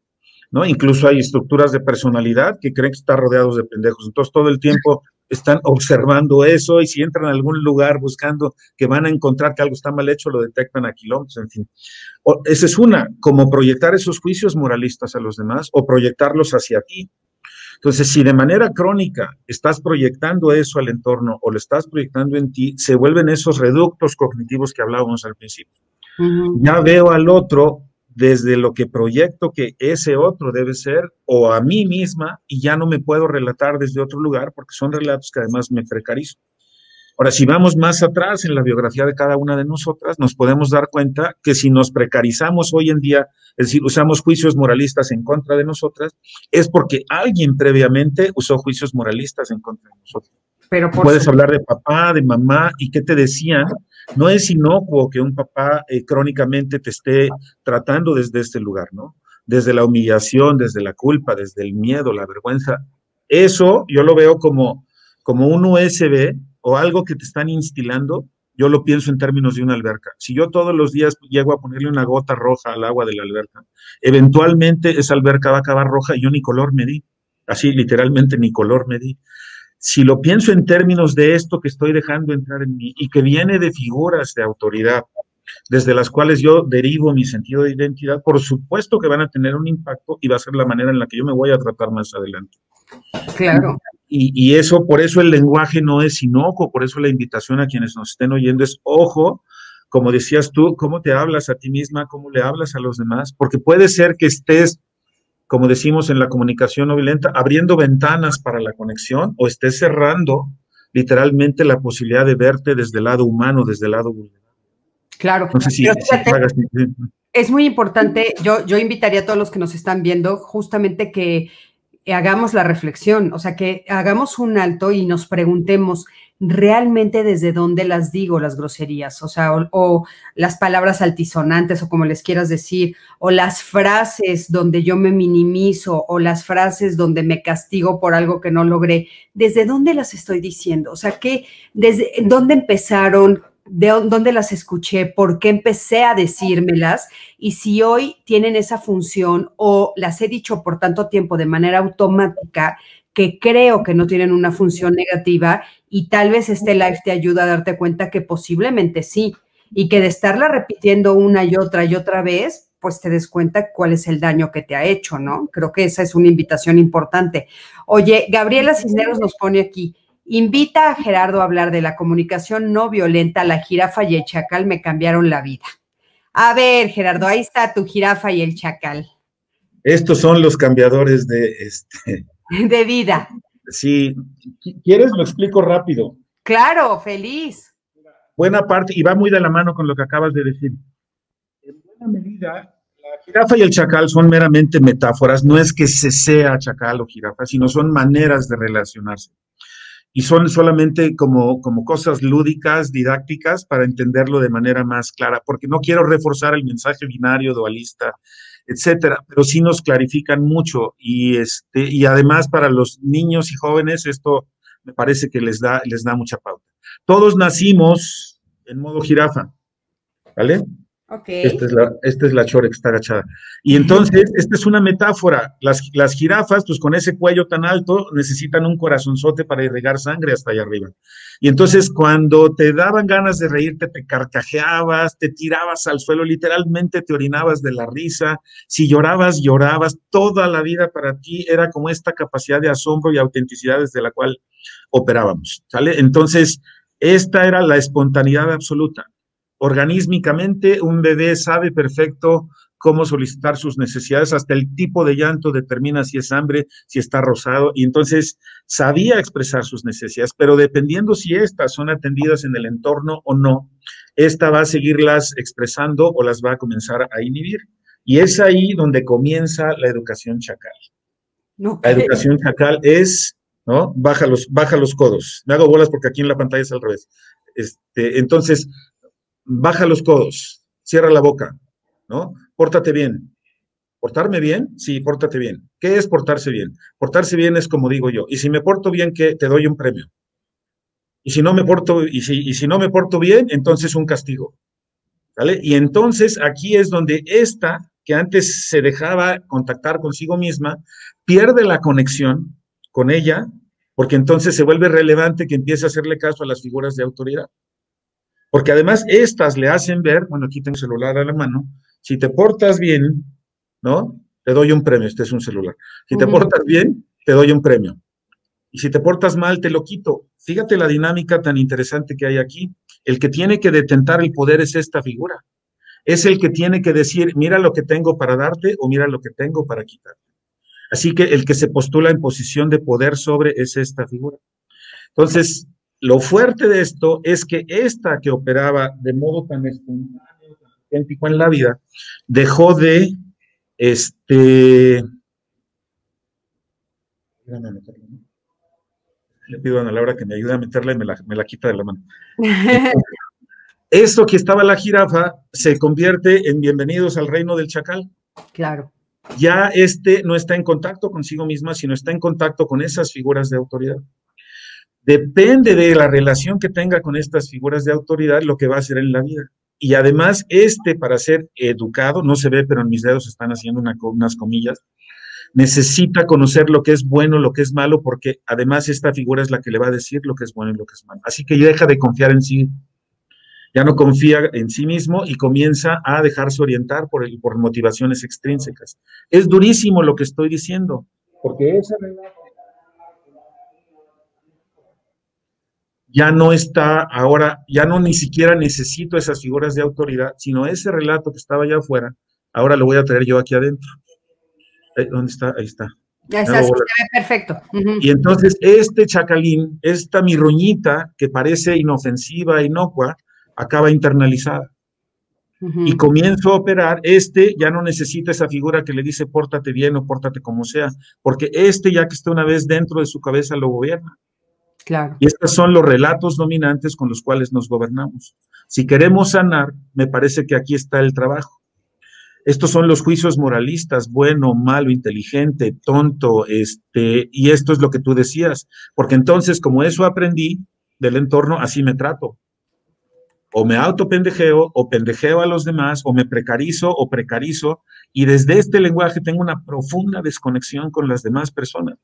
¿no? Incluso hay estructuras de personalidad que creen que están rodeados de pendejos. Entonces, todo el tiempo están observando eso y si entran a algún lugar buscando que van a encontrar que algo está mal hecho, lo detectan a kilómetros, en fin. esa es una, como proyectar esos juicios moralistas a los demás o proyectarlos hacia ti. Entonces, si de manera crónica estás proyectando eso al entorno o lo estás proyectando en ti, se vuelven esos reductos cognitivos que hablábamos al principio. Ya veo al otro desde lo que proyecto que ese otro debe ser o a mí misma y ya no me puedo relatar desde otro lugar porque son relatos que además me precarizo. Ahora, si vamos más atrás en la biografía de cada una de nosotras, nos podemos dar cuenta que si nos precarizamos hoy en día, es decir, usamos juicios moralistas en contra de nosotras, es porque alguien previamente usó juicios moralistas en contra de nosotros. Pero Puedes hablar de papá, de mamá, y qué te decían, no es inocuo que un papá eh, crónicamente te esté tratando desde este lugar, ¿no? Desde la humillación, desde la culpa, desde el miedo, la vergüenza. Eso yo lo veo como, como un USB o algo que te están instilando. Yo lo pienso en términos de una alberca. Si yo todos los días llego a ponerle una gota roja al agua de la alberca, eventualmente esa alberca va a acabar roja y yo ni color me di. Así, literalmente, ni color me di si lo pienso en términos de esto que estoy dejando entrar en mí y que viene de figuras de autoridad, desde las cuales yo derivo mi sentido de identidad, por supuesto que van a tener un impacto y va a ser la manera en la que yo me voy a tratar más adelante. Claro. Y, y eso, por eso el lenguaje no es inocuo, por eso la invitación a quienes nos estén oyendo es, ojo, como decías tú, cómo te hablas a ti misma, cómo le hablas a los demás, porque puede ser que estés como decimos en la comunicación no violenta, abriendo ventanas para la conexión o estés cerrando literalmente la posibilidad de verte desde el lado humano, desde el lado vulnerable. Claro. es muy importante, yo, yo invitaría a todos los que nos están viendo justamente que hagamos la reflexión, o sea, que hagamos un alto y nos preguntemos, realmente desde dónde las digo las groserías, o sea, o, las palabras altisonantes o como les quieras decir, o las frases donde yo me minimizo o las frases donde me castigo por algo que no logré, ¿desde dónde las estoy diciendo? O sea, ¿qué, desde dónde empezaron? De dónde las escuché, por qué empecé a decírmelas y si hoy tienen esa función o las he dicho por tanto tiempo de manera automática que creo que no tienen una función negativa y tal vez este live te ayuda a darte cuenta que posiblemente sí y que de estarla repitiendo una y otra y otra vez, pues te des cuenta cuál es el daño que te ha hecho, ¿no? Creo que esa es una invitación importante. Oye, Gabriela Cisneros nos pone aquí, invita a Gerardo a hablar de la comunicación no violenta, la jirafa y el chacal me cambiaron la vida. A ver, Gerardo, ahí está tu jirafa y el chacal. Estos son los cambiadores de este. De vida. Si quieres, lo explico rápido. Claro, feliz. Buena parte, y va muy de la mano con lo que acabas de decir. En buena medida, la jirafa y el chacal son meramente metáforas, no es que se sea chacal o jirafa, sino son maneras de relacionarse. Y son solamente como, como cosas lúdicas, didácticas, para entenderlo de manera más clara, porque no quiero reforzar el mensaje binario, dualista, etcétera, pero sí nos clarifican mucho y este y además para los niños y jóvenes esto me parece que les da les da mucha pauta. Todos nacimos en modo jirafa, ¿vale? Esta es, la, esta es la que está agachada. Y entonces, esta es una metáfora. Las, las jirafas, pues con ese cuello tan alto, necesitan un corazonzote para irrigar sangre hasta allá arriba. Y entonces, cuando te daban ganas de reírte, te carcajeabas, te tirabas al suelo, literalmente te orinabas de la risa. Si llorabas, llorabas. Toda la vida para ti era como esta capacidad de asombro y autenticidad desde la cual operábamos. ¿Sale? Entonces, esta era la espontaneidad absoluta organísmicamente un bebé sabe perfecto cómo solicitar sus necesidades, hasta el tipo de llanto determina si es hambre, si está rosado, y entonces sabía expresar sus necesidades, pero dependiendo si estas son atendidas en el entorno o no, esta va a seguirlas expresando o las va a comenzar a inhibir. Y es ahí donde comienza la educación chacal. La educación chacal es, ¿no? Baja los, baja los codos. Me hago bolas porque aquí en la pantalla es al revés. Este, entonces, baja los codos, cierra la boca, ¿no? Pórtate bien. ¿Portarme bien? Sí, pórtate bien. ¿Qué es portarse bien? Portarse bien es como digo yo. Y si me porto bien, ¿qué? Te doy un premio. Y si no me porto, y si, y si no me porto bien, entonces un castigo. ¿Vale? Y entonces aquí es donde esta, que antes se dejaba contactar consigo misma, pierde la conexión con ella, porque entonces se vuelve relevante que empiece a hacerle caso a las figuras de autoridad. Porque además estas le hacen ver, bueno, aquí tengo celular a la mano, si te portas bien, ¿no? Te doy un premio, este es un celular. Si te portas bien, te doy un premio. Y si te portas mal, te lo quito. Fíjate la dinámica tan interesante que hay aquí. El que tiene que detentar el poder es esta figura. Es el que tiene que decir, mira lo que tengo para darte o mira lo que tengo para quitarte. Así que el que se postula en posición de poder sobre es esta figura. Entonces, lo fuerte de esto es que esta que operaba de modo tan espontáneo, tan auténtico en la vida, dejó de, este, le pido a Ana Laura que me ayude a meterla y me la, me la quita de la mano. Esto que estaba la jirafa se convierte en bienvenidos al reino del chacal. Claro. Ya este no está en contacto consigo misma, sino está en contacto con esas figuras de autoridad. Depende de la relación que tenga con estas figuras de autoridad lo que va a hacer en la vida. Y además, este para ser educado, no se ve, pero en mis dedos están haciendo unas comillas, necesita conocer lo que es bueno, lo que es malo, porque además esta figura es la que le va a decir lo que es bueno y lo que es malo. Así que ya deja de confiar en sí, ya no confía en sí mismo y comienza a dejarse orientar por, por motivaciones extrínsecas. Es durísimo lo que estoy diciendo, porque esa ya no está ahora, ya no ni siquiera necesito esas figuras de autoridad, sino ese relato que estaba allá afuera, ahora lo voy a traer yo aquí adentro. ¿Dónde está? Ahí está. Ya está, perfecto. Y entonces este chacalín, esta mirroñita que parece inofensiva, inocua, acaba internalizada. Y comienzo a operar, este ya no necesita esa figura que le dice pórtate bien o pórtate como sea, porque este ya que está una vez dentro de su cabeza lo gobierna. Y estos son los relatos dominantes con los cuales nos gobernamos. Si queremos sanar, me parece que aquí está el trabajo. Estos son los juicios moralistas, bueno, malo, inteligente, tonto, este, y esto es lo que tú decías, porque entonces como eso aprendí del entorno, así me trato. o me autopendejeo, o pendejeo a los demás, o me precarizo o precarizo, y desde este lenguaje tengo una profunda desconexión con las demás personas.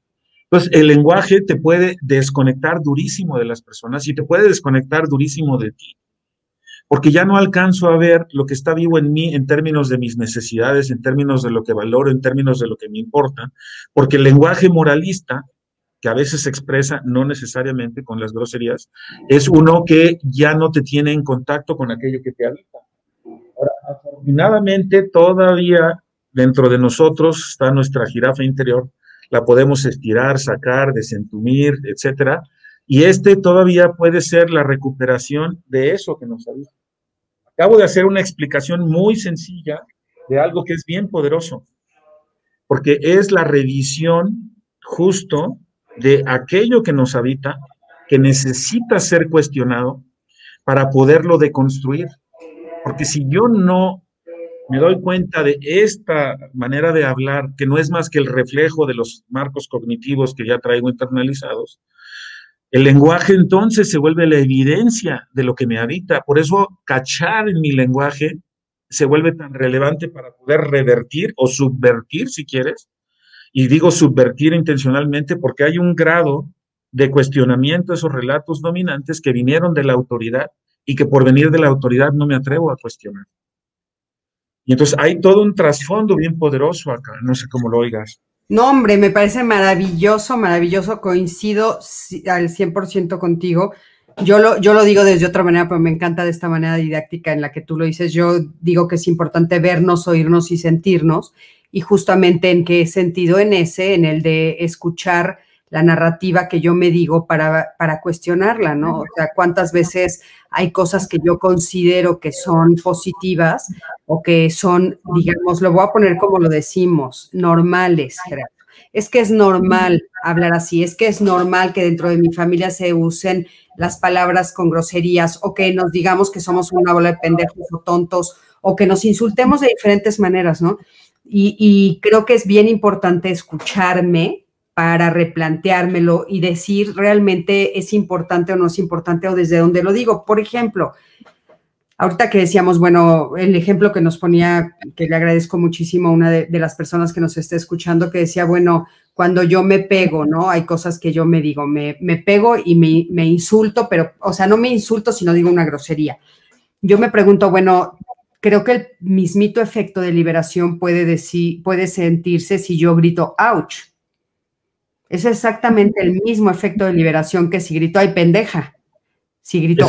Entonces, el lenguaje te puede desconectar durísimo de las personas y te puede desconectar durísimo de ti, porque ya no alcanzo a ver lo que está vivo en mí en términos de mis necesidades, en términos de lo que valoro, en términos de lo que me importa, porque el lenguaje moralista que a veces se expresa no necesariamente con las groserías, es uno que ya no te tiene en contacto con aquello que te habita. Ahora, afortunadamente, todavía dentro de nosotros está nuestra jirafa interior, la podemos estirar, sacar, desentumir, etcétera, y este todavía puede ser la recuperación de eso que nos habita. Acabo de hacer una explicación muy sencilla de algo que es bien poderoso, porque es la revisión justo de aquello que nos habita, que necesita ser cuestionado para poderlo deconstruir. Porque si yo no me doy cuenta de esta manera de hablar, que no es más que el reflejo de los marcos cognitivos que ya traigo internalizados, el lenguaje entonces se vuelve la evidencia de lo que me habita. Por eso cachar en mi lenguaje se vuelve tan relevante para poder revertir o subvertir, si quieres, y digo subvertir intencionalmente porque hay un grado de cuestionamiento a esos relatos dominantes que vinieron de la autoridad y que por venir de la autoridad no me atrevo a cuestionar. Y entonces hay todo un trasfondo bien poderoso acá, no sé cómo lo oigas. No, hombre, me parece maravilloso, maravilloso, coincido al 100% contigo. Yo lo, yo lo digo desde otra manera, pero me encanta de esta manera didáctica en la que tú lo dices. Yo digo que es importante vernos, oírnos y sentirnos y justamente en qué sentido en ese, en el de escuchar la narrativa que yo me digo para, para cuestionarla, ¿no? O sea, cuántas veces hay cosas que yo considero que son positivas o que son, digamos, lo voy a poner como lo decimos, normales, Gerardo. Es que es normal hablar así, es que es normal que dentro de mi familia se usen las palabras con groserías o que nos digamos que somos una bola de pendejos o tontos o que nos insultemos de diferentes maneras, ¿no? Y, creo que es bien importante escucharme para replanteármelo y decir realmente es importante o no es importante o desde dónde lo digo. Por ejemplo, ahorita que decíamos, bueno, el ejemplo que nos ponía, que le agradezco muchísimo a una de, las personas que nos está escuchando, que decía, bueno, cuando yo me pego, ¿no? Hay cosas que yo me digo, me, pego y me, me, insulto, pero, o sea, no me insulto, sino digo una grosería. Yo me pregunto, bueno, creo que el mismito efecto de liberación puede, decir, puede sentirse si yo grito ouch. Es exactamente el mismo efecto de liberación que si grito ay pendeja. Si grito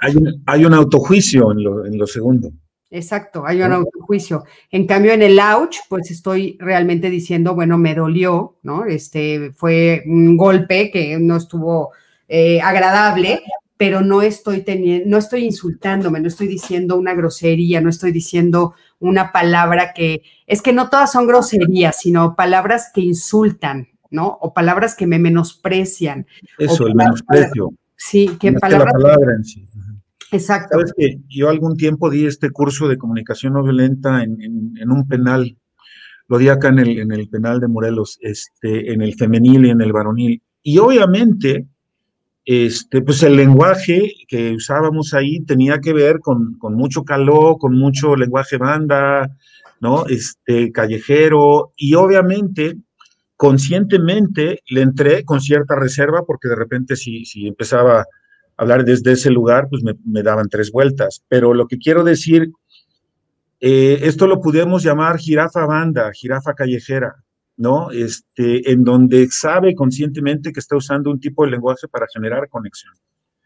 Hay un, hay un autojuicio en lo, en lo segundo. Exacto, hay un autojuicio. En cambio, en el ouch, pues estoy realmente diciendo, bueno, me dolió, ¿no? Este fue un golpe que no estuvo eh, agradable, pero no estoy teniendo, no estoy insultándome, no estoy diciendo una grosería, no estoy diciendo una palabra que, es que no todas son groserías, sino palabras que insultan, ¿no? O palabras que me menosprecian. Eso, el menosprecio. Sí, que palabras. La palabra en sí. Exacto. Sabes que yo algún tiempo di este curso de comunicación no violenta en, un penal, lo di acá en el, en el penal de Morelos, este, en el femenil y en el varonil. Y obviamente, este, pues el lenguaje que usábamos ahí tenía que ver con, mucho calor, con mucho lenguaje banda, ¿no? Este, callejero, y obviamente, conscientemente le entré con cierta reserva, porque de repente si, si empezaba a hablar desde ese lugar, pues me, daban tres vueltas. Pero lo que quiero decir, eh, esto lo pudimos llamar jirafa banda, jirafa callejera, ¿no? Este, en donde sabe conscientemente que está usando un tipo de lenguaje para generar conexión.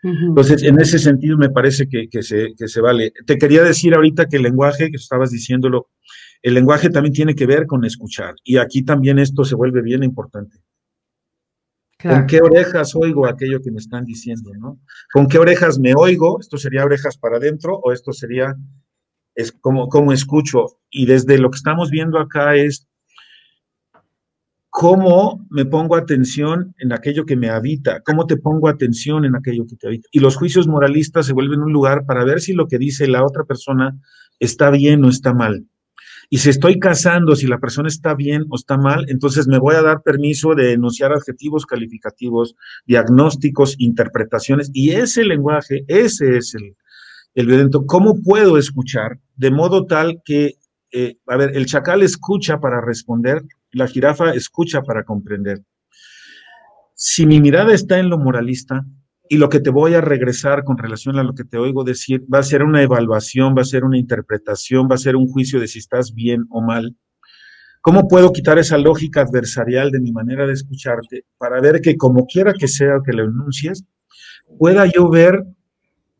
Entonces, en ese sentido me parece que, se, que, se, vale. Te quería decir ahorita que el lenguaje, que estabas diciéndolo, el lenguaje también tiene que ver con escuchar. Y aquí también esto se vuelve bien importante. ¿Con qué orejas oigo aquello que me están diciendo, no? ¿Con qué orejas me oigo? Esto sería orejas para adentro o esto sería es como, como escucho. Y desde lo que estamos viendo acá es cómo me pongo atención en aquello que me habita, cómo te pongo atención en aquello que te habita. Y los juicios moralistas se vuelven un lugar para ver si lo que dice la otra persona está bien o está mal. Y si estoy casando, si la persona está bien o está mal, entonces me voy a dar permiso de enunciar adjetivos calificativos, diagnósticos, interpretaciones. Y ese lenguaje, ese es el, el violento, ¿cómo puedo escuchar de modo tal que, eh, a ver, el chacal escucha para responder, la jirafa escucha para comprender? Si mi mirada está en lo moralista, y lo que te voy a regresar con relación a lo que te oigo decir va a ser una evaluación, va a ser una interpretación, va a ser un juicio de si estás bien o mal. ¿Cómo puedo quitar esa lógica adversarial de mi manera de escucharte para ver que como quiera que sea que lo enuncies, pueda yo ver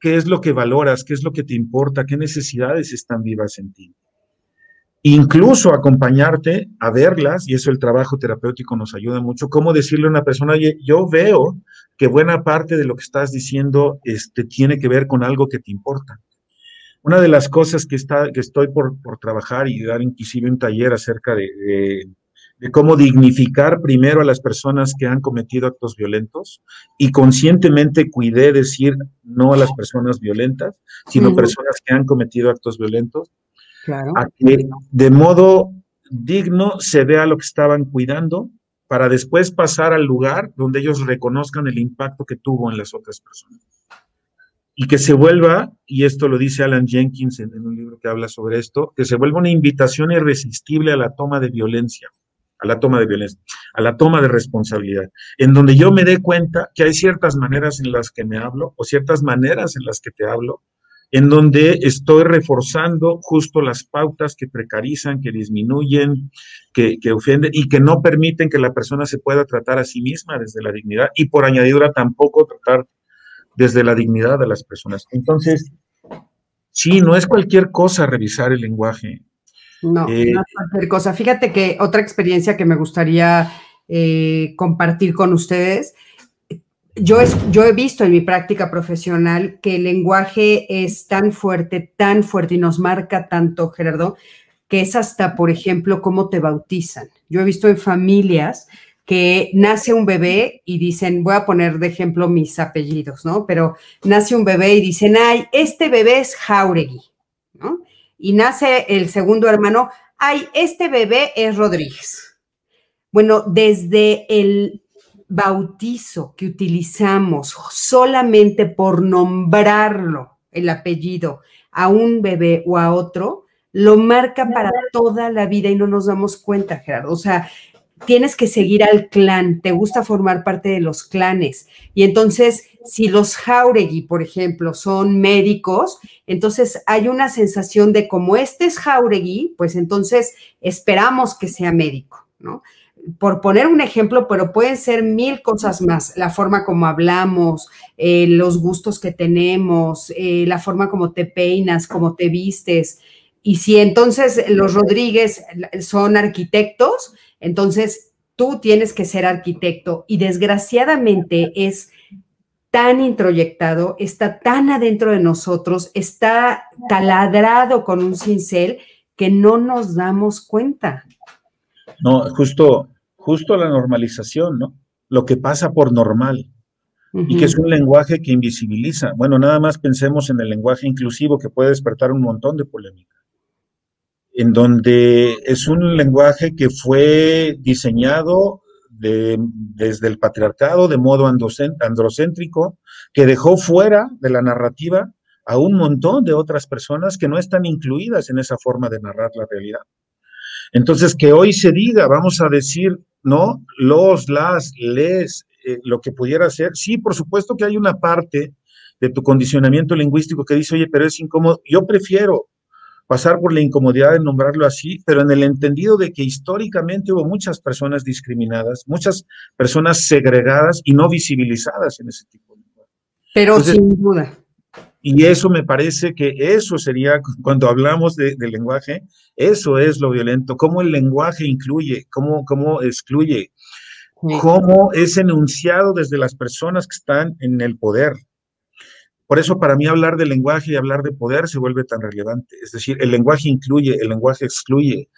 qué es lo que valoras, qué es lo que te importa, qué necesidades están vivas en ti? Incluso acompañarte a verlas, y eso el trabajo terapéutico nos ayuda mucho, cómo decirle a una persona, oye, yo veo que buena parte de lo que estás diciendo este, tiene que ver con algo que te importa. Una de las cosas que, está, que estoy por, trabajar y dar inclusive un taller acerca de, de, cómo dignificar primero a las personas que han cometido actos violentos y conscientemente cuidé decir no a las personas violentas, sino personas que han cometido actos violentos, a que de modo digno se vea lo que estaban cuidando para después pasar al lugar donde ellos reconozcan el impacto que tuvo en las otras personas. Y que se vuelva, y esto lo dice Alan Jenkins en, un libro que habla sobre esto, que se vuelva una invitación irresistible a la toma de violencia, a la toma de violencia, a la toma de responsabilidad, en donde yo me dé cuenta que hay ciertas maneras en las que me hablo o ciertas maneras en las que te hablo en donde estoy reforzando justo las pautas que precarizan, que disminuyen, que, ofenden y que no permiten que la persona se pueda tratar a sí misma desde la dignidad y por añadidura tampoco tratar desde la dignidad de las personas. Entonces, sí, no es cualquier cosa revisar el lenguaje. No, eh, no es cualquier cosa. Fíjate que otra experiencia que me gustaría eh, compartir con ustedes yo, he visto en mi práctica profesional que el lenguaje es tan fuerte, tan fuerte y nos marca tanto, Gerardo, que es hasta, por ejemplo, cómo te bautizan. Yo he visto en familias que nace un bebé y dicen, voy a poner de ejemplo mis apellidos, ¿no? Pero nace un bebé y dicen, ay, este bebé es Jauregui, ¿no? Y nace el segundo hermano, ay, este bebé es Rodríguez. Bueno, desde el bautizo que utilizamos solamente por nombrarlo, el apellido, a un bebé o a otro, lo marca para toda la vida y no nos damos cuenta, Gerardo. O sea, tienes que seguir al clan, te gusta formar parte de los clanes. Y entonces, si los Jauregui, por ejemplo, son médicos, entonces hay una sensación de como este es Jauregui, pues entonces esperamos que sea médico, ¿no? Por poner un ejemplo, pero pueden ser mil cosas más, la forma como hablamos, eh, los gustos que tenemos, eh, la forma como te peinas, como te vistes. Y si entonces los Rodríguez son arquitectos, entonces tú tienes que ser arquitecto y desgraciadamente es tan introyectado, está tan adentro de nosotros, está taladrado con un cincel que no nos damos cuenta. No, justo justo la normalización, ¿no? Lo que pasa por normal y que es un lenguaje que invisibiliza. Bueno, nada más pensemos en el lenguaje inclusivo que puede despertar un montón de polémica, en donde es un lenguaje que fue diseñado desde el patriarcado de modo androcéntrico, que dejó fuera de la narrativa a un montón de otras personas que no están incluidas en esa forma de narrar la realidad. Entonces, que hoy se diga, vamos a decir ¿no? Los, las, les, eh, lo que pudiera ser. Sí, por supuesto que hay una parte de tu condicionamiento lingüístico que dice, oye, pero es incómodo. Yo prefiero pasar por la incomodidad de nombrarlo así, pero en el entendido de que históricamente hubo muchas personas discriminadas, muchas personas segregadas y no visibilizadas en ese tipo de lenguaje. Pero sin duda. Y eso me parece que eso sería, cuando hablamos de, lenguaje, eso es lo violento, cómo el lenguaje incluye, cómo, cómo excluye, cómo es enunciado desde las personas que están en el poder. Por eso para mí hablar de lenguaje y hablar de poder se vuelve tan relevante. Es decir, el lenguaje incluye, el lenguaje excluye.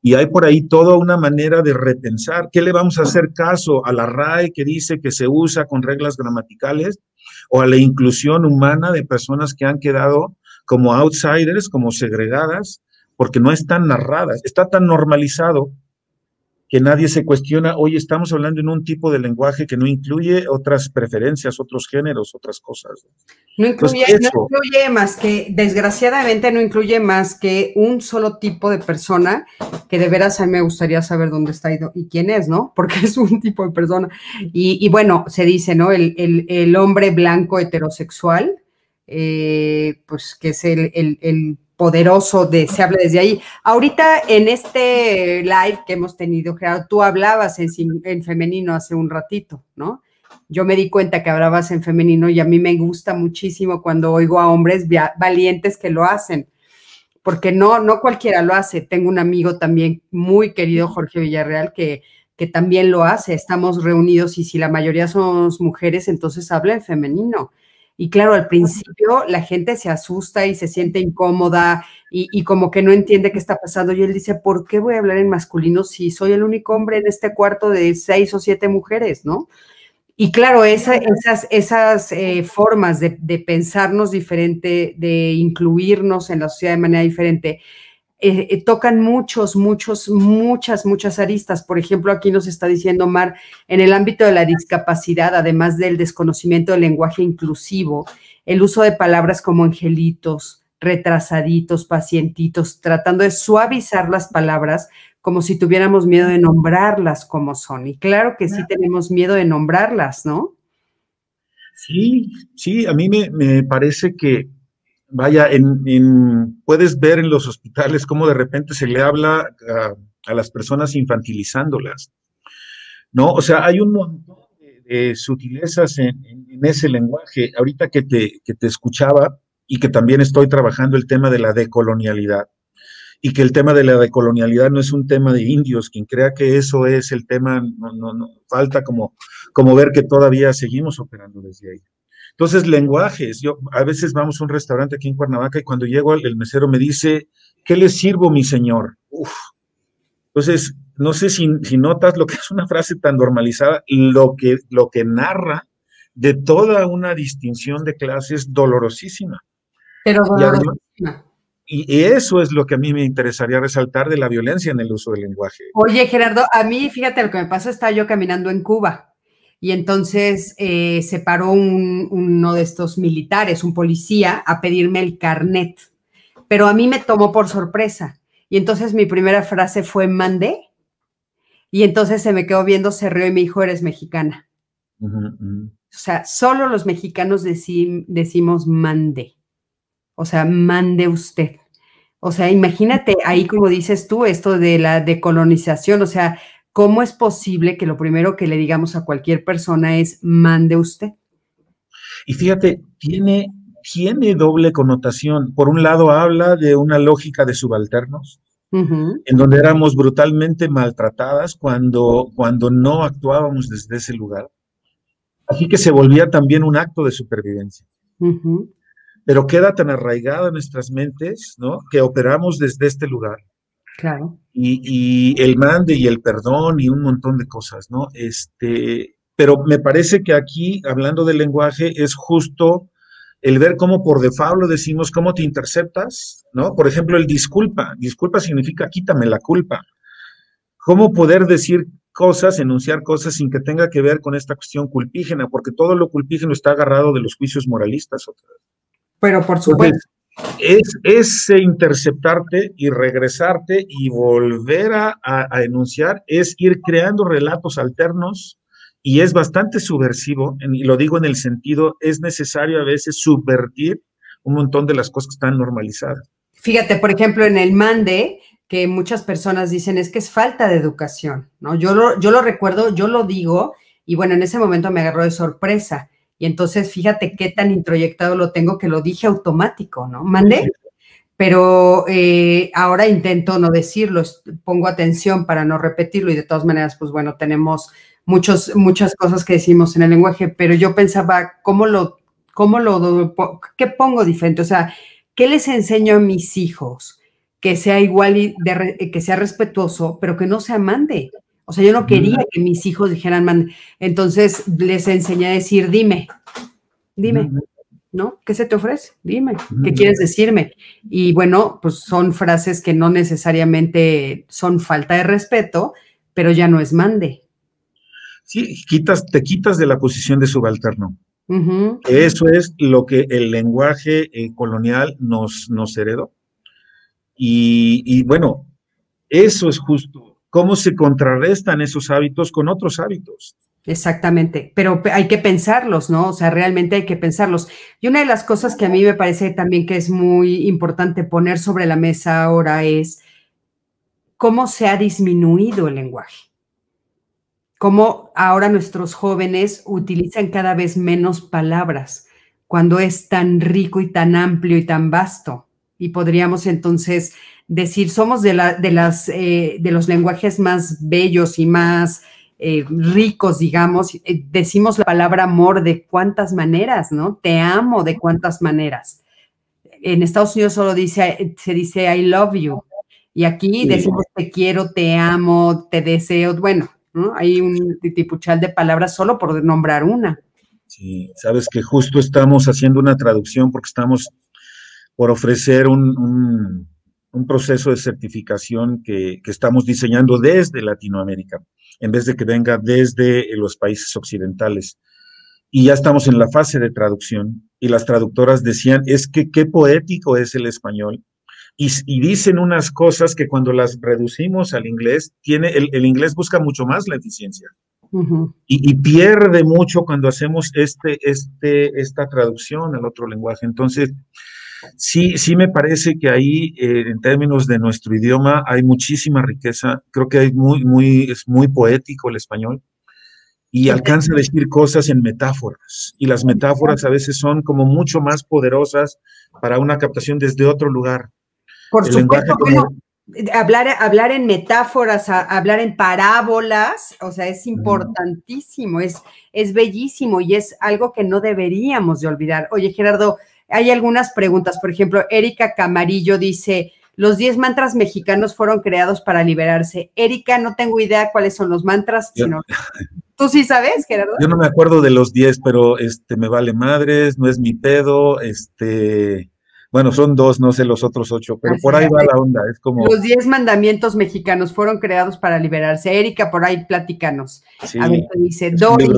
Y hay por ahí toda una manera de repensar. ¿Qué le vamos a hacer caso a la RAE que dice que se usa con reglas gramaticales? O a la inclusión humana de personas que han quedado como outsiders, como segregadas, porque no están narradas. Está tan normalizado que nadie se cuestiona, hoy estamos hablando en un tipo de lenguaje que no incluye otras preferencias, otros géneros, otras cosas. No incluye, más que, desgraciadamente no incluye más que un solo tipo de persona, que de veras a mí me gustaría saber dónde está y, y quién es, ¿no? Porque es un tipo de persona. Y, bueno, se dice, ¿no? El, hombre blanco heterosexual, eh, pues que es el, el poderoso de se habla desde ahí. Ahorita en este live que hemos tenido, Gerardo, tú hablabas en, en, femenino hace un ratito, ¿no? Yo me di cuenta que hablabas en femenino y a mí me gusta muchísimo cuando oigo a hombres valientes que lo hacen, porque no, no cualquiera lo hace. Tengo un amigo también muy querido, Jorge Villarreal, que, que también lo hace. Estamos reunidos y si la mayoría somos mujeres, entonces habla en femenino. Y claro, al principio la gente se asusta y se siente incómoda y, como que no entiende qué está pasando. Y él dice, ¿por qué voy a hablar en masculino si soy el único hombre en este cuarto de seis o siete mujeres, no? Y claro, esas, esas eh, formas de, de, pensarnos diferente, de incluirnos en la sociedad de manera diferente, eh, eh, tocan muchos, muchos, muchas, muchas aristas. Por ejemplo, aquí nos está diciendo Mar, en el ámbito de la discapacidad, además del desconocimiento del lenguaje inclusivo, el uso de palabras como angelitos, retrasaditos, pacientitos, tratando de suavizar las palabras como si tuviéramos miedo de nombrarlas como son. Y claro que sí tenemos miedo de nombrarlas, ¿no? Sí, sí, a mí me, me parece que vaya, en, puedes ver en los hospitales cómo de repente se le habla a, las personas infantilizándolas, ¿no? O sea, hay un montón de, sutilezas en, ese lenguaje. Ahorita que te, que te escuchaba y que también estoy trabajando el tema de la decolonialidad, y que el tema de la decolonialidad no es un tema de indios, quien crea que eso es el tema, no, no, no, falta como, como ver que todavía seguimos operando desde ahí. Entonces, lenguajes. Yo a veces vamos a un restaurante aquí en Cuernavaca y cuando llego el mesero me dice, ¿qué le sirvo, mi señor? Uf. Entonces, no sé si, notas lo que es una frase tan normalizada, lo que, lo que narra de toda una distinción de clases dolorosísima. Pero dolorosísima. Y, eso es lo que a mí me interesaría resaltar de la violencia en el uso del lenguaje. Oye, Gerardo, a mí, fíjate, lo que me pasó, estaba yo caminando en Cuba y entonces eh, se paró uno de estos militares, un policía, a pedirme el carnet, pero a mí me tomó por sorpresa. Y entonces mi primera frase fue mandé. Y entonces se me quedó viendo, se rió y me dijo, eres mexicana. O sea, solo los mexicanos decimos mande. O sea, mande usted. O sea, imagínate ahí como dices tú, esto de la decolonización, o sea, ¿cómo es posible que lo primero que le digamos a cualquier persona es mande usted? Y fíjate, tiene, tiene doble connotación. Por un lado, habla de una lógica de subalternos, en donde éramos brutalmente maltratadas cuando, cuando no actuábamos desde ese lugar. Así que se volvía también un acto de supervivencia. Pero queda tan arraigado en nuestras mentes, ¿no? Que operamos desde este lugar. Claro. Y, el mande y el perdón y un montón de cosas, ¿no? Este, pero me parece que aquí, hablando del lenguaje, es justo el ver cómo por default lo decimos, cómo te interceptas, ¿no? Por ejemplo, el disculpa. Disculpa significa quítame la culpa. ¿Cómo poder decir cosas, enunciar cosas sin que tenga que ver con esta cuestión culpígena? Porque todo lo culpígeno está agarrado de los juicios moralistas. Pero por supuesto es, es interceptarte y regresarte y volver a, enunciar, es ir creando relatos alternos y es bastante subversivo, y lo digo en el sentido, es necesario a veces subvertir un montón de las cosas que están normalizadas. Fíjate, por ejemplo, en el mande, que muchas personas dicen es que es falta de educación, ¿no? Yo lo, yo lo recuerdo, yo lo digo, y bueno, en ese momento me agarró de sorpresa. Y entonces fíjate qué tan introyectado lo tengo que lo dije automático, ¿no? Mandé. Pero eh, ahora intento no decirlo, pongo atención para no repetirlo y de todas maneras, pues bueno, tenemos muchos, muchas cosas que decimos en el lenguaje, pero yo pensaba, ¿cómo lo, cómo lo, qué pongo diferente? O sea, ¿qué les enseño a mis hijos? Que sea igual y que sea respetuoso, pero que no se mande. O sea, yo no quería que mis hijos dijeran, man. entonces les enseñé a decir, dime, dime, ¿no? ¿Qué se te ofrece? Dime, ¿qué quieres decirme? Y bueno, pues son frases que no necesariamente son falta de respeto, pero ya no es mande. Sí, quitas, te quitas de la posición de subalterno. Eso es lo que el lenguaje eh, colonial nos, nos heredó. Y, bueno, eso es justo. ¿Cómo se contrarrestan esos hábitos con otros hábitos? Exactamente, pero hay que pensarlos, ¿no? O sea, realmente hay que pensarlos. Y una de las cosas que a mí me parece también que es muy importante poner sobre la mesa ahora es cómo se ha disminuido el lenguaje. Cómo ahora nuestros jóvenes utilizan cada vez menos palabras cuando es tan rico y tan amplio y tan vasto. Y podríamos entonces decir, somos de, la, de, las, eh, de los lenguajes más bellos y más eh, ricos, digamos. Eh, decimos la palabra amor de cuántas maneras, ¿no? Te amo de cuántas maneras. En Estados Unidos solo dice, se dice I love you. Y aquí decimos te quiero, te amo, te deseo. Bueno, ¿no? Hay un tipuchal de palabras solo por nombrar una. Sí, sabes que justo estamos haciendo una traducción porque estamos por ofrecer un, proceso de certificación que, estamos diseñando desde Latinoamérica, en vez de que venga desde los países occidentales. Y ya estamos en la fase de traducción y las traductoras decían, es que qué poético es el español. Y, dicen unas cosas que cuando las reducimos al inglés, tiene, el, inglés busca mucho más la eficiencia. y, y, pierde mucho cuando hacemos este, este, esta traducción al otro lenguaje. Entonces, Sí, sí me parece que ahí, eh, en términos de nuestro idioma, hay muchísima riqueza. Creo que hay muy, muy, es muy poético el español y alcanza a decir cosas en metáforas. Y las metáforas a veces son como mucho más poderosas para una captación desde otro lugar. Por supuesto, hablar, hablar en metáforas, hablar en parábolas, o sea, es importantísimo, es, es bellísimo y es algo que no deberíamos de olvidar. Oye, Gerardo, hay algunas preguntas. Por ejemplo, Erika Camarillo dice, los 10 mantras mexicanos fueron creados para liberarse. Erika, no tengo idea cuáles son los mantras, sino... ¿Tú sí sabes, Gerardo? Yo no me acuerdo de los 10, pero este, me vale madres, no es mi pedo, este... Bueno, son dos, no sé los otros ocho, pero por ahí va la onda, es como... Los 10 mandamientos mexicanos fueron creados para liberarse. Erika, por ahí platícanos. a ver qué dice. Doris,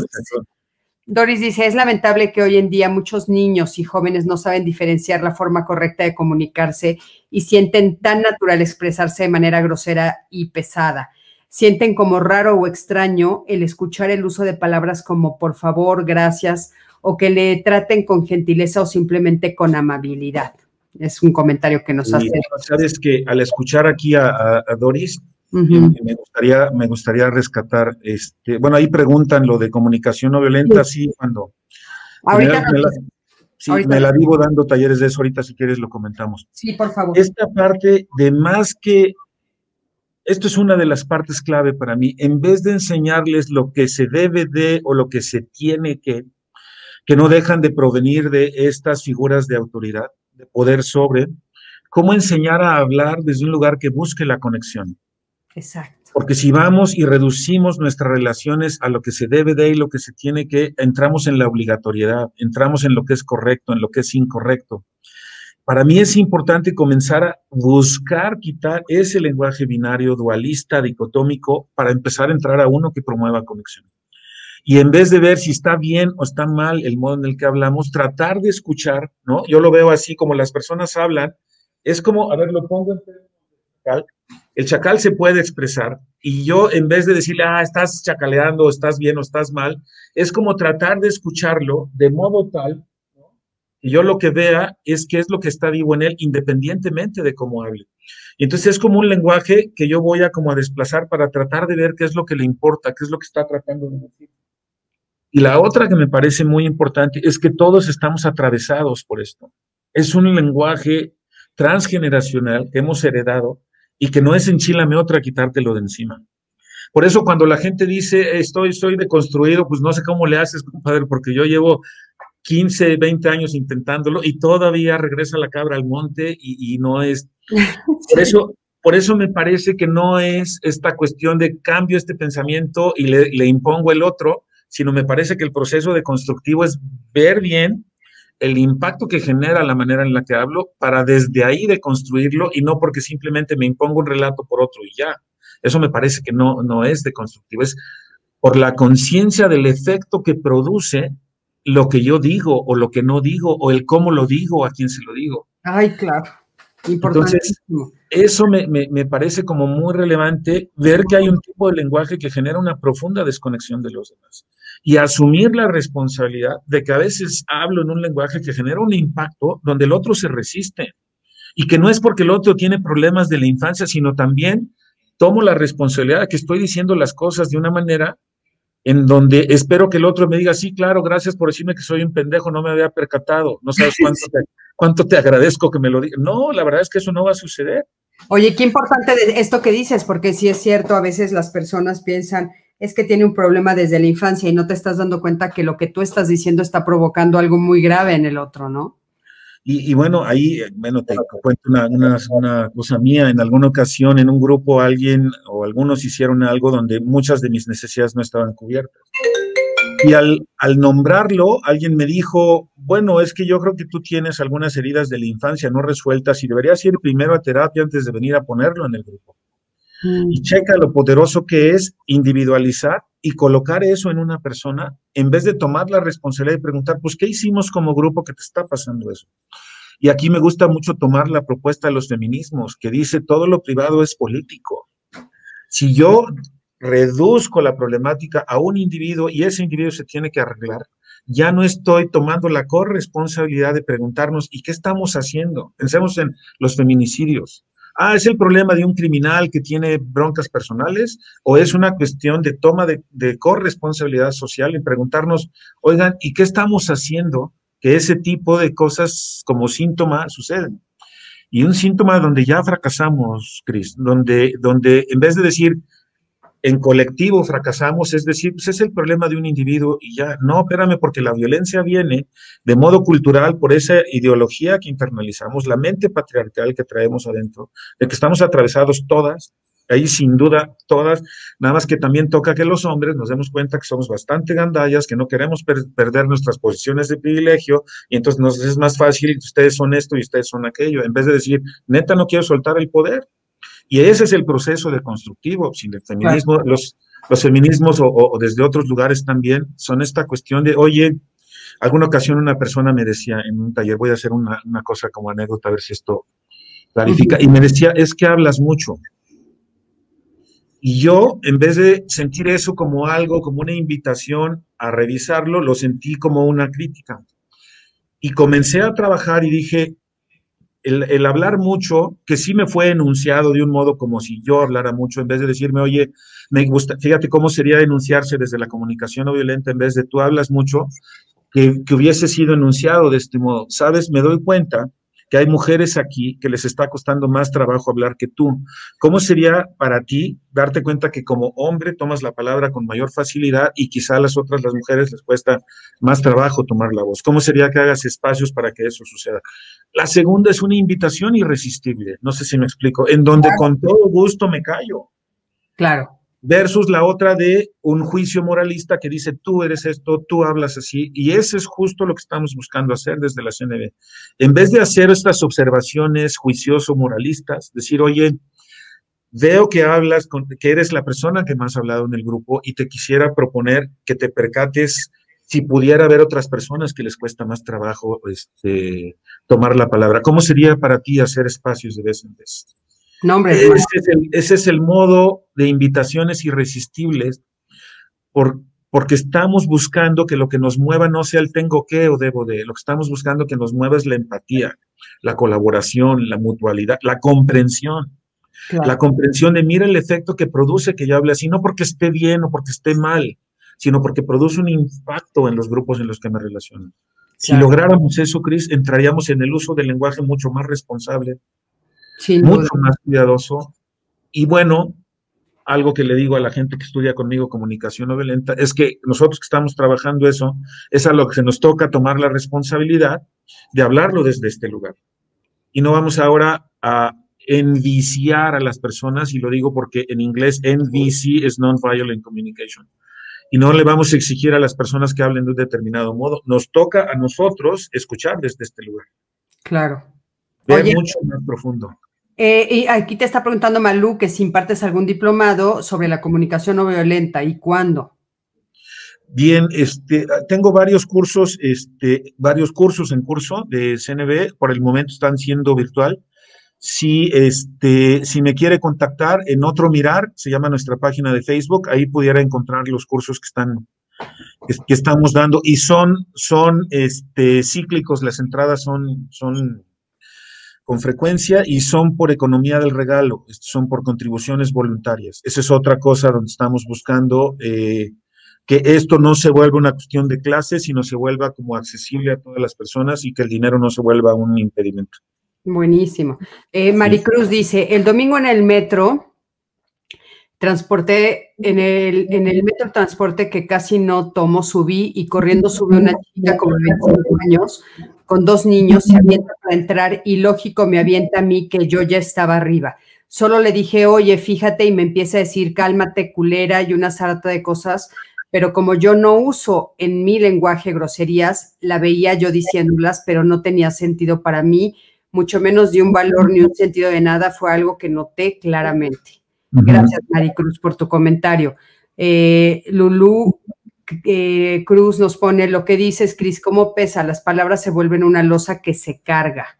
Doris dice, es lamentable que hoy en día muchos niños y jóvenes no saben diferenciar la forma correcta de comunicarse y sienten tan natural expresarse de manera grosera y pesada. Sienten como raro o extraño el escuchar el uso de palabras como por favor, gracias o que le traten con gentileza o simplemente con amabilidad. Es un comentario que nos hace. Sabes que al escuchar aquí a Doris, me, gustaría, me gustaría rescatar, este, bueno, ahí preguntan lo de comunicación no violenta, sí, cuando... Ahorita me la, sí, me la vivo dando talleres de eso, ahorita si quieres lo comentamos. Sí, por favor. Esta parte de más que, esto es una de las partes clave para mí, en vez de enseñarles lo que se debe de o lo que se tiene que, que no dejan de provenir de estas figuras de autoridad, de poder sobre, cómo enseñar a hablar desde un lugar que busque la conexión Exacto. Porque si vamos y reducimos nuestras relaciones a lo que se debe de y lo que se tiene que, entramos en la obligatoriedad, entramos en lo que es correcto, en lo que es incorrecto. Para mí es importante comenzar a buscar quitar ese lenguaje binario, dualista, dicotómico, para empezar a entrar a uno que promueva conexión. Y en vez de ver si está bien o está mal el modo en el que hablamos, tratar de escuchar, ¿no? Yo lo veo así como las personas hablan, es como, a ver, lo pongo en el chacal se puede expresar y yo en vez de decirle, ah, estás chacaleando, estás bien o estás mal, es como tratar de escucharlo de modo tal que yo lo que vea es qué es lo que está vivo en él independientemente de cómo hable. Y entonces es como un lenguaje que yo voy a como a desplazar para tratar de ver qué es lo que le importa, qué es lo que está tratando de decir. Y la otra que me parece muy importante es que todos estamos atravesados por esto. Es un lenguaje transgeneracional que hemos heredado y que no es enchilame otra quitártelo de encima. Por eso cuando la gente dice estoy, estoy deconstruido, pues no sé cómo le haces, compadre, porque yo llevo 15, 20 años intentándolo y todavía regresa la cabra al monte y, no es... Por eso, por eso me parece que no es esta cuestión de cambio este pensamiento y le, le impongo el otro, sino me parece que el proceso de constructivo es ver bien el impacto que genera la manera en la que hablo para desde ahí deconstruirlo y no porque simplemente me impongo un relato por otro y ya, Eso me parece que no, no es de constructivo, es por la conciencia del efecto que produce lo que yo digo o lo que no digo o el cómo lo digo, a quién se lo digo. Ay, claro. Entonces, eso me, me, parece como muy relevante ver que hay un tipo de lenguaje que genera una profunda desconexión de los demás y asumir la responsabilidad de que a veces hablo en un lenguaje que genera un impacto donde el otro se resiste y que no es porque el otro tiene problemas de la infancia, sino también tomo la responsabilidad de que estoy diciendo las cosas de una manera en donde espero que el otro me diga, sí, claro, gracias por decirme que soy un pendejo, no me había percatado, no sabes cuánto te, cuánto te agradezco que me lo digas. No, la verdad es que eso no va a suceder. Oye, qué importante esto que dices, porque sí es cierto, a veces las personas piensan, es que tiene un problema desde la infancia y no te estás dando cuenta que lo que tú estás diciendo está provocando algo muy grave en el otro, ¿no? Y, bueno, ahí, bueno, te cuento una, una, cosa mía. En alguna ocasión, en un grupo, alguien o algunos hicieron algo donde muchas de mis necesidades no estaban cubiertas. Y al, al, nombrarlo, alguien me dijo, bueno, es que yo creo que tú tienes algunas heridas de la infancia no resueltas y deberías ir primero a terapia antes de venir a ponerlo en el grupo. Mm. Y checa lo poderoso que es individualizar y colocar eso en una persona en vez de tomar la responsabilidad y preguntar, pues, ¿qué hicimos como grupo que te está pasando eso? Y aquí me gusta mucho tomar la propuesta de los feminismos, que dice, todo lo privado es político. Si yo reduzco la problemática a un individuo y ese individuo se tiene que arreglar, ya no estoy tomando la corresponsabilidad de preguntarnos, ¿y qué estamos haciendo? Pensemos en los feminicidios. Ah, ¿es el problema de un criminal que tiene broncas personales o es una cuestión de toma de, corresponsabilidad social y preguntarnos, oigan, ¿y qué estamos haciendo que ese tipo de cosas como síntoma suceden? Y un síntoma donde ya fracasamos, Cris, donde, donde en vez de decir, en colectivo fracasamos, es decir, pues es el problema de un individuo y ya, no, espérame, porque la violencia viene de modo cultural por esa ideología que internalizamos, la mente patriarcal que traemos adentro, de que estamos atravesados todas, ahí sin duda todas, nada más que también toca que los hombres nos demos cuenta que somos bastante gandallas, que no queremos perder nuestras posiciones de privilegio y entonces nos es más fácil, ustedes son esto y ustedes son aquello, en vez de decir, neta, no quiero soltar el poder, y ese es el proceso de constructivo. Sin el feminismo, los, los feminismos o, desde otros lugares también son esta cuestión de, oye, alguna ocasión una persona me decía en un taller, voy a hacer una, cosa como anécdota, a ver si esto clarifica, y me decía, es que hablas mucho. Y yo, en vez de sentir eso como algo, como una invitación a revisarlo, lo sentí como una crítica. Y comencé a trabajar y dije, el, hablar mucho, que sí me fue enunciado de un modo como si yo hablara mucho, en vez de decirme, oye, me gusta, fíjate cómo sería enunciarse desde la comunicación no violenta, en vez de tú hablas mucho, que, que hubiese sido enunciado de este modo. Sabes, me doy cuenta que hay mujeres aquí que les está costando más trabajo hablar que tú. ¿Cómo sería para ti darte cuenta que como hombre tomas la palabra con mayor facilidad y quizá a las otras, las mujeres, les cuesta más trabajo tomar la voz? ¿Cómo sería que hagas espacios para que eso suceda? La segunda es una invitación irresistible, no sé si me explico, en donde con todo gusto me callo. Claro versus la otra de un juicio moralista que dice tú eres esto, tú hablas así, y eso es justo lo que estamos buscando hacer desde la CNB. En vez de hacer estas observaciones juicioso-moralistas, decir, oye, veo que hablas, con, que eres la persona que más ha hablado en el grupo y te quisiera proponer que te percates si pudiera haber otras personas que les cuesta más trabajo este, tomar la palabra. ¿Cómo sería para ti hacer espacios de vez en vez? Ese, es el, modo de invitaciones irresistibles, por, porque estamos buscando que lo que nos mueva no sea el tengo que o debo de, lo que estamos buscando que nos mueva es la empatía, la colaboración, la mutualidad, la comprensión. La comprensión de mira el efecto que produce que yo hable así, no porque esté bien o porque esté mal, sino porque produce un impacto en los grupos en los que me relaciono. Si lográramos eso, Cris, entraríamos en el uso del lenguaje mucho más responsable, mucho más cuidadoso. Y bueno, algo que le digo a la gente que estudia conmigo comunicación no violenta es que nosotros que estamos trabajando eso, es a lo que se nos toca tomar la responsabilidad de hablarlo desde este lugar. Y no vamos ahora a enviciar a las personas, y lo digo porque en inglés NVC es Non-Violent Communication. Y no le vamos a exigir a las personas que hablen de un determinado modo. Nos toca a nosotros escuchar desde este lugar. Claro. Ver mucho más profundo. Eh, y aquí te está preguntando Malú que si impartes algún diplomado sobre la comunicación no violenta y cuándo. Bien, este, tengo varios cursos, este, varios cursos en curso de CNB, por el momento están siendo virtual. Si, este, si me quiere contactar en otro mirar, se llama nuestra página de Facebook, ahí pudiera encontrar los cursos que están, que, estamos dando y son, son, este, cíclicos, las entradas son, son con frecuencia y son por economía del regalo, son por contribuciones voluntarias. Esa es otra cosa donde estamos buscando eh, que esto no se vuelva una cuestión de clase, sino se vuelva como accesible a todas las personas y que el dinero no se vuelva un impedimento. Buenísimo. Eh, Maricruz dice, el domingo en el metro, transporté, en el, en el metro transporte que casi no tomo, subí y corriendo sube una chica como de 25 años con dos niños, se avienta para entrar y lógico me avienta a mí que yo ya estaba arriba. Solo le dije, oye, fíjate, y me empieza a decir, cálmate, culera, y una sarta de cosas, pero como yo no uso en mi lenguaje groserías, la veía yo diciéndolas, pero no tenía sentido para mí, mucho menos de un valor ni un sentido de nada, fue algo que noté claramente. Gracias, Maricruz, por tu comentario. Eh, Lulú Cruz nos pone lo que dices, Cris, ¿cómo pesa? Las palabras se vuelven una losa que se carga.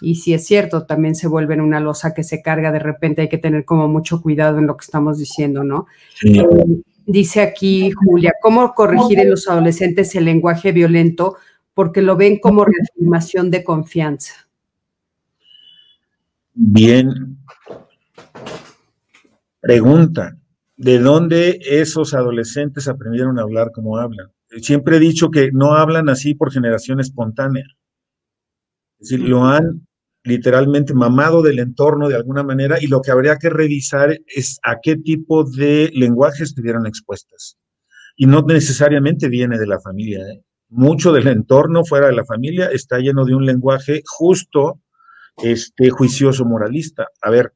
Y si es cierto, también se vuelven una losa que se carga. De repente hay que tener como mucho cuidado en lo que estamos diciendo, ¿no? Eh, dice aquí Julia, ¿cómo corregir en los adolescentes el lenguaje violento? Porque lo ven como reafirmación de confianza. Bien. Pregunta. ¿De dónde esos adolescentes aprendieron a hablar como hablan? Siempre he dicho que no hablan así por generación espontánea. Es decir, lo han literalmente mamado del entorno de alguna manera y lo que habría que revisar es a qué tipo de lenguaje estuvieron expuestas. Y no necesariamente viene de la familia. ¿eh? Mucho del entorno fuera de la familia está lleno de un lenguaje justo, este, juicioso, moralista. A ver,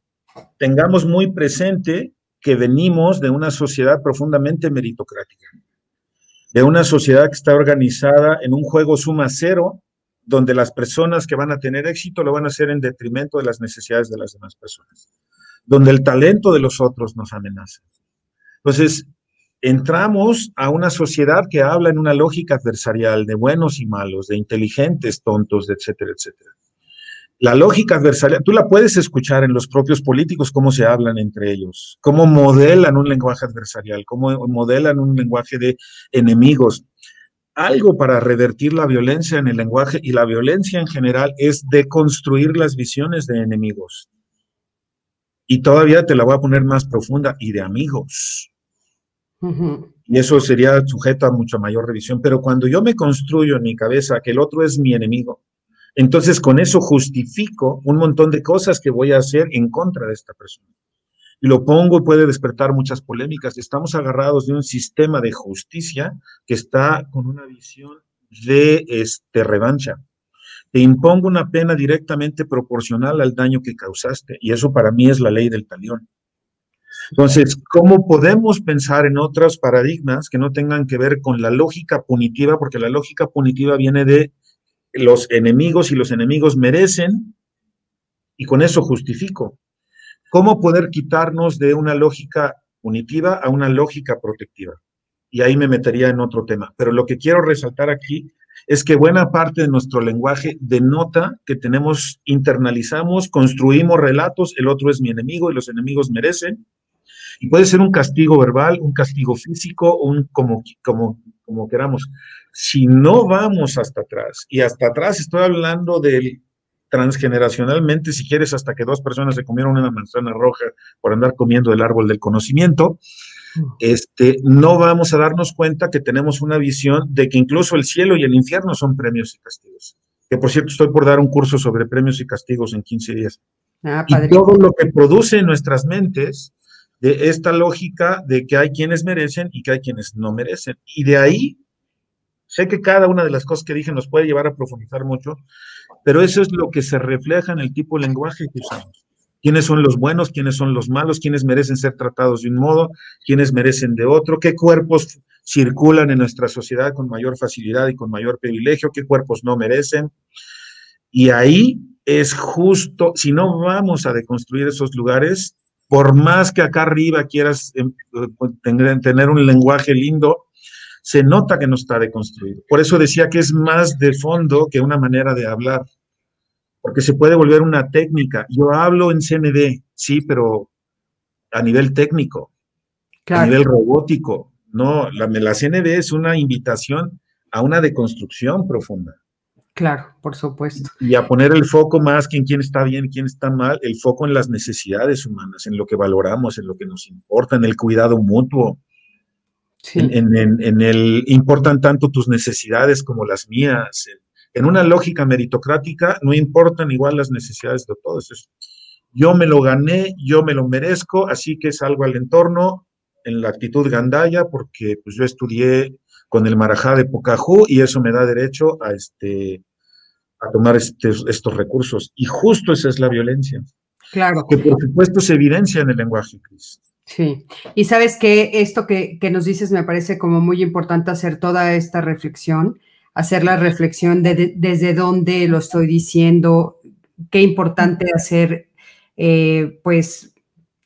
tengamos muy presente que venimos de una sociedad profundamente meritocrática, de una sociedad que está organizada en un juego suma cero, donde las personas que van a tener éxito lo van a hacer en detrimento de las necesidades de las demás personas, donde el talento de los otros nos amenaza. Entonces, entramos a una sociedad que habla en una lógica adversarial de buenos y malos, de inteligentes, tontos, etcétera, etcétera. La lógica adversaria, tú la puedes escuchar en los propios políticos, cómo se hablan entre ellos, cómo modelan un lenguaje adversarial, cómo modelan un lenguaje de enemigos. Algo para revertir la violencia en el lenguaje y la violencia en general es deconstruir las visiones de enemigos. Y todavía te la voy a poner más profunda, y de amigos. Y eso sería sujeto a mucha mayor revisión. Pero cuando yo me construyo en mi cabeza que el otro es mi enemigo, entonces, con eso justifico un montón de cosas que voy a hacer en contra de esta persona. Y lo pongo y puede despertar muchas polémicas. Estamos agarrados de un sistema de justicia que está con una visión de este, revancha. Te impongo una pena directamente proporcional al daño que causaste. Y eso para mí es la ley del talión. Entonces, ¿cómo podemos pensar en otros paradigmas que no tengan que ver con la lógica punitiva? Porque la lógica punitiva viene de los enemigos y los enemigos merecen, y con eso justifico. ¿Cómo poder quitarnos de una lógica punitiva a una lógica protectiva? Y ahí me metería en otro tema. Pero lo que quiero resaltar aquí es que buena parte de nuestro lenguaje denota que tenemos, internalizamos, construimos relatos, el otro es mi enemigo y los enemigos merecen. Y puede ser un castigo verbal, un castigo físico, un como, como, como queramos si no vamos hasta atrás, y hasta atrás estoy hablando del transgeneracionalmente, si quieres, hasta que dos personas se comieron una manzana roja por andar comiendo el árbol del conocimiento, este, no vamos a darnos cuenta que tenemos una visión de que incluso el cielo y el infierno son premios y castigos. Que por cierto, estoy por dar un curso sobre premios y castigos en 15 días. Ah, y todo lo que produce en nuestras mentes de esta lógica de que hay quienes merecen y que hay quienes no merecen. Y de ahí Sé que cada una de las cosas que dije nos puede llevar a profundizar mucho, pero eso es lo que se refleja en el tipo de lenguaje que usamos. ¿Quiénes son los buenos? ¿Quiénes son los malos? ¿Quiénes merecen ser tratados de un modo? ¿Quiénes merecen de otro? ¿Qué cuerpos circulan en nuestra sociedad con mayor facilidad y con mayor privilegio? ¿Qué cuerpos no merecen? Y ahí es justo, si no vamos a deconstruir esos lugares, por más que acá arriba quieras em, tener un lenguaje lindo, se nota que no está deconstruido. Por eso decía que es más de fondo que una manera de hablar, porque se puede volver una técnica. Yo hablo en CND, sí, pero a nivel técnico, a nivel robótico. No, la, la CND es una invitación a una deconstrucción profunda. Claro, por supuesto. Y a poner el foco más que en quién está bien quién está mal, el foco en las necesidades humanas, en lo que valoramos, en lo que nos importa, en el cuidado mutuo. En, el importan tanto tus necesidades como las mías. En, una lógica meritocrática no importan igual las necesidades de todos. yo me lo gané, yo me lo merezco, así que salgo al entorno en la actitud gandaya porque pues yo estudié con el marajá de Pocahú y eso me da derecho a este a tomar estos recursos. Y justo esa es la violencia. Claro. Que por supuesto se evidencia en el lenguaje, Cris. Sí, y sabes que esto que, nos dices me parece como muy importante hacer toda esta reflexión, hacer la reflexión de, desde dónde lo estoy diciendo, qué importante hacer, eh, pues,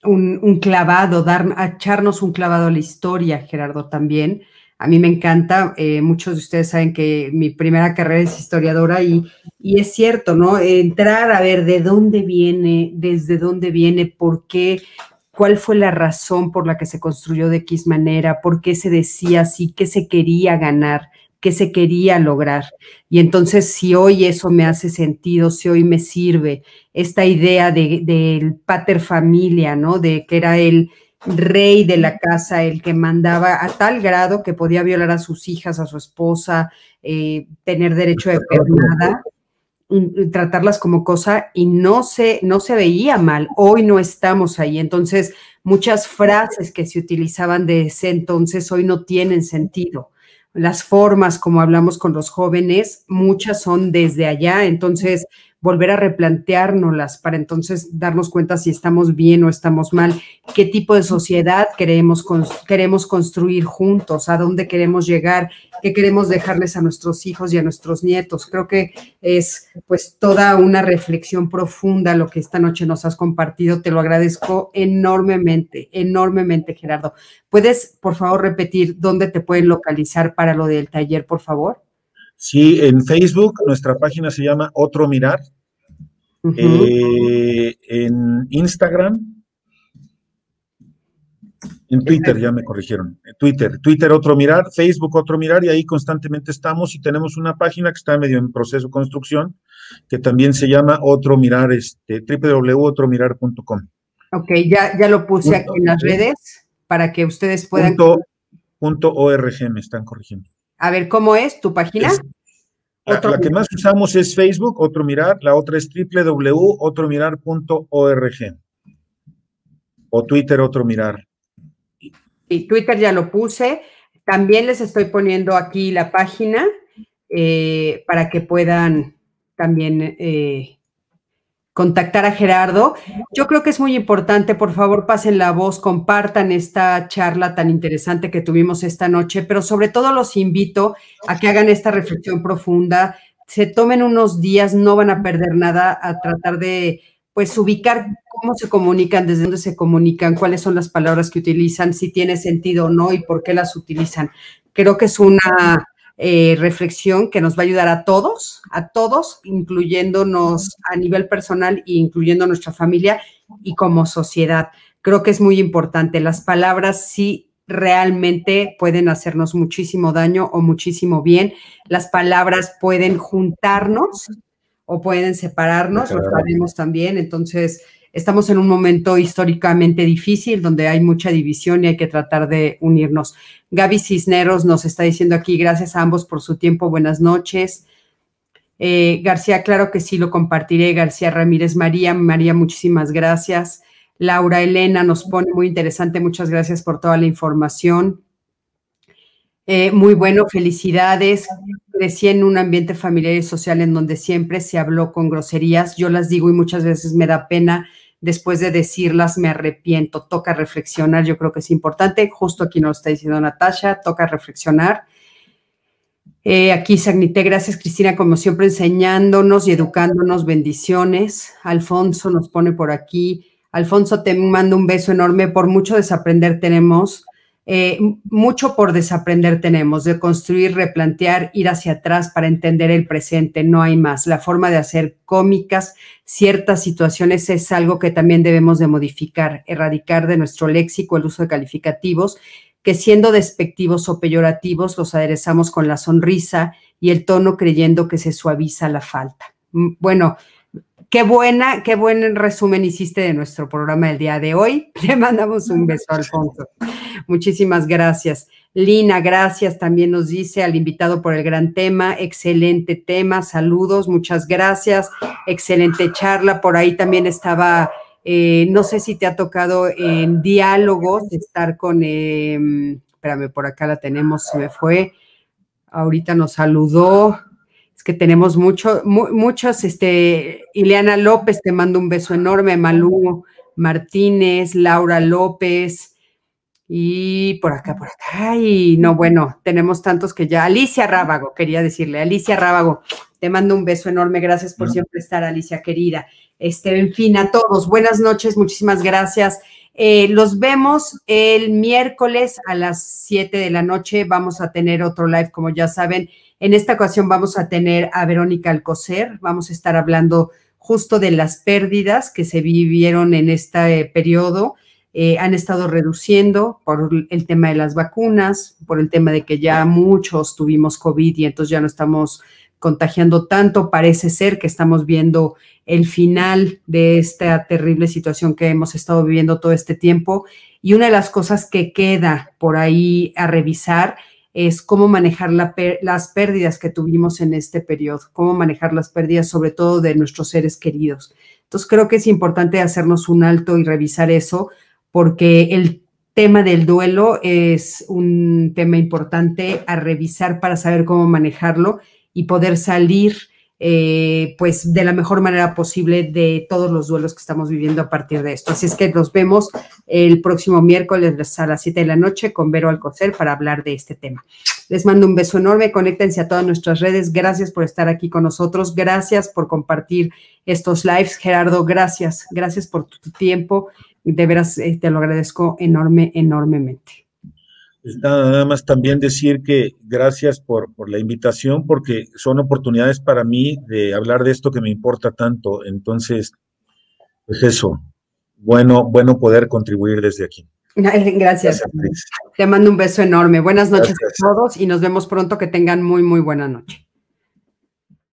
un, un, clavado, dar, echarnos un clavado a la historia, Gerardo, también, a mí me encanta, eh, muchos de ustedes saben que mi primera carrera es historiadora y, y, es cierto, ¿no? Entrar a ver de dónde viene, desde dónde viene, por qué, cuál fue la razón por la que se construyó de X manera, por qué se decía así, qué se quería ganar, qué se quería lograr. Y entonces, si hoy eso me hace sentido, si hoy me sirve esta idea del de, pater familia, ¿no? De que era el rey de la casa, el que mandaba a tal grado que podía violar a sus hijas, a su esposa, eh, tener derecho de pernada, tratarlas como cosa y no se, no se veía mal. Hoy no estamos ahí. Entonces, muchas frases que se utilizaban de ese entonces hoy no tienen sentido. Las formas como hablamos con los jóvenes, muchas son desde allá. Entonces, volver a replanteárnoslas para entonces darnos cuenta si estamos bien o estamos mal, qué tipo de sociedad queremos, queremos construir juntos, a dónde queremos llegar, qué queremos dejarles a nuestros hijos y a nuestros nietos. Creo que es pues toda una reflexión profunda lo que esta noche nos has compartido. Te lo agradezco enormemente, enormemente, Gerardo. ¿Puedes, por favor, repetir dónde te pueden localizar para lo del taller, por favor? Sí, en Facebook nuestra página se llama Otro Mirar. Eh, en Instagram, en Twitter ya me corrigieron. Twitter, Twitter Otro Mirar, Facebook Otro Mirar y ahí constantemente estamos y tenemos una página que está medio en proceso de construcción que también se llama Otro Mirar, este, www.otromirar.com. Ok, ya, ya lo puse aquí en las redes para que ustedes puedan. Punto, .org me están corrigiendo. A ver, ¿cómo es tu página? la, que más usamos es Facebook, Otro Mirar, la otra es www.otromirar.org o Twitter, Otro Mirar. Y Twitter ya lo puse. También les estoy poniendo aquí la página eh, para que puedan también eh, contactar a Gerardo. Yo creo que es muy importante, por favor, pasen la voz, compartan esta charla tan interesante que tuvimos esta noche, pero sobre todo los invito a que hagan esta reflexión profunda, se tomen unos días, no van a perder nada a tratar de pues ubicar cómo se comunican, desde dónde se comunican, cuáles son las palabras que utilizan, si tiene sentido o no y por qué las utilizan. Creo que es una eh, reflexión que nos va a ayudar a todos, a todos, incluyéndonos a nivel personal e incluyendo nuestra familia y como sociedad. Creo que es muy importante. Las palabras sí realmente pueden hacernos muchísimo daño o muchísimo bien. Las palabras pueden juntarnos o pueden separarnos, lo sabemos también. Entonces, estamos en un momento históricamente difícil donde hay mucha división y hay que tratar de unirnos. Gaby Cisneros nos está diciendo aquí, gracias a ambos por su tiempo, buenas noches. Eh, García, claro que sí, lo compartiré. García Ramírez María, María, muchísimas gracias. Laura Elena nos pone muy interesante, muchas gracias por toda la información. Eh, muy bueno, felicidades. Crecí en un ambiente familiar y social en donde siempre se habló con groserías. Yo las digo y muchas veces me da pena después de decirlas me arrepiento, toca reflexionar, yo creo que es importante, justo aquí nos está diciendo Natasha, toca reflexionar. Eh, aquí Sagnité, gracias Cristina, como siempre enseñándonos y educándonos, bendiciones. Alfonso nos pone por aquí. Alfonso, te mando un beso enorme. Por mucho desaprender tenemos, eh, mucho por desaprender tenemos, de construir, replantear, ir hacia atrás para entender el presente, no hay más. La forma de hacer cómicas ciertas situaciones es algo que también debemos de modificar, erradicar de nuestro léxico el uso de calificativos que siendo despectivos o peyorativos los aderezamos con la sonrisa y el tono creyendo que se suaviza la falta. Mm, bueno, qué buena, qué buen resumen hiciste de nuestro programa del día de hoy. Te mandamos un beso, Alfonso. Muchísimas gracias. Lina, gracias. También nos dice al invitado por el gran tema. Excelente tema. Saludos, muchas gracias. Excelente charla. Por ahí también estaba eh, no sé si te ha tocado en diálogos estar con, em, espérame, por acá la tenemos, se me fue. Ahorita nos saludó. Es que tenemos mucho, muchos, este, Ileana López, te mando un beso enorme, Malú Martínez, Laura López, y por acá, por acá, y no, bueno, tenemos tantos que ya, Alicia Rábago, quería decirle, Alicia Rábago, te mando un beso enorme, gracias por siempre estar, Alicia querida. Este, en fin, a todos, buenas noches, muchísimas gracias. Eh, los vemos el miércoles a las 7 de la noche. Vamos a tener otro live, como ya saben. En esta ocasión vamos a tener a Verónica Alcocer. Vamos a estar hablando justo de las pérdidas que se vivieron en este periodo. Eh, han estado reduciendo por el tema de las vacunas, por el tema de que ya muchos tuvimos COVID y entonces ya no estamos contagiando tanto. Parece ser que estamos viendo el final de esta terrible situación que hemos estado viviendo todo este tiempo. Y una de las cosas que queda por ahí a revisar es cómo manejar las pérdidas que tuvimos en este periodo, cómo manejar las pérdidas sobre todo de nuestros seres queridos. Entonces creo que es importante hacernos un alto y revisar eso porque el tema del duelo es un tema importante a revisar para saber cómo manejarlo y poder salir eh, pues de la mejor manera posible de todos los duelos que estamos viviendo a partir de esto. Así es que nos vemos el próximo miércoles a las 7 de la noche con Vero Alcocer para hablar de este tema. Les mando un beso enorme, conéctense a todas nuestras redes. Gracias por estar aquí con nosotros, gracias por compartir estos lives. Gerardo, gracias, gracias por tu tiempo. De veras, eh, te lo agradezco enorme, enormemente. Nada más también decir que gracias por, la invitación, porque son oportunidades para mí de hablar de esto que me importa tanto. Entonces, pues eso, bueno, bueno poder contribuir desde aquí. Gracias. Te mando un beso enorme. Buenas noches a todos y nos vemos pronto. Que tengan muy, muy buena noche.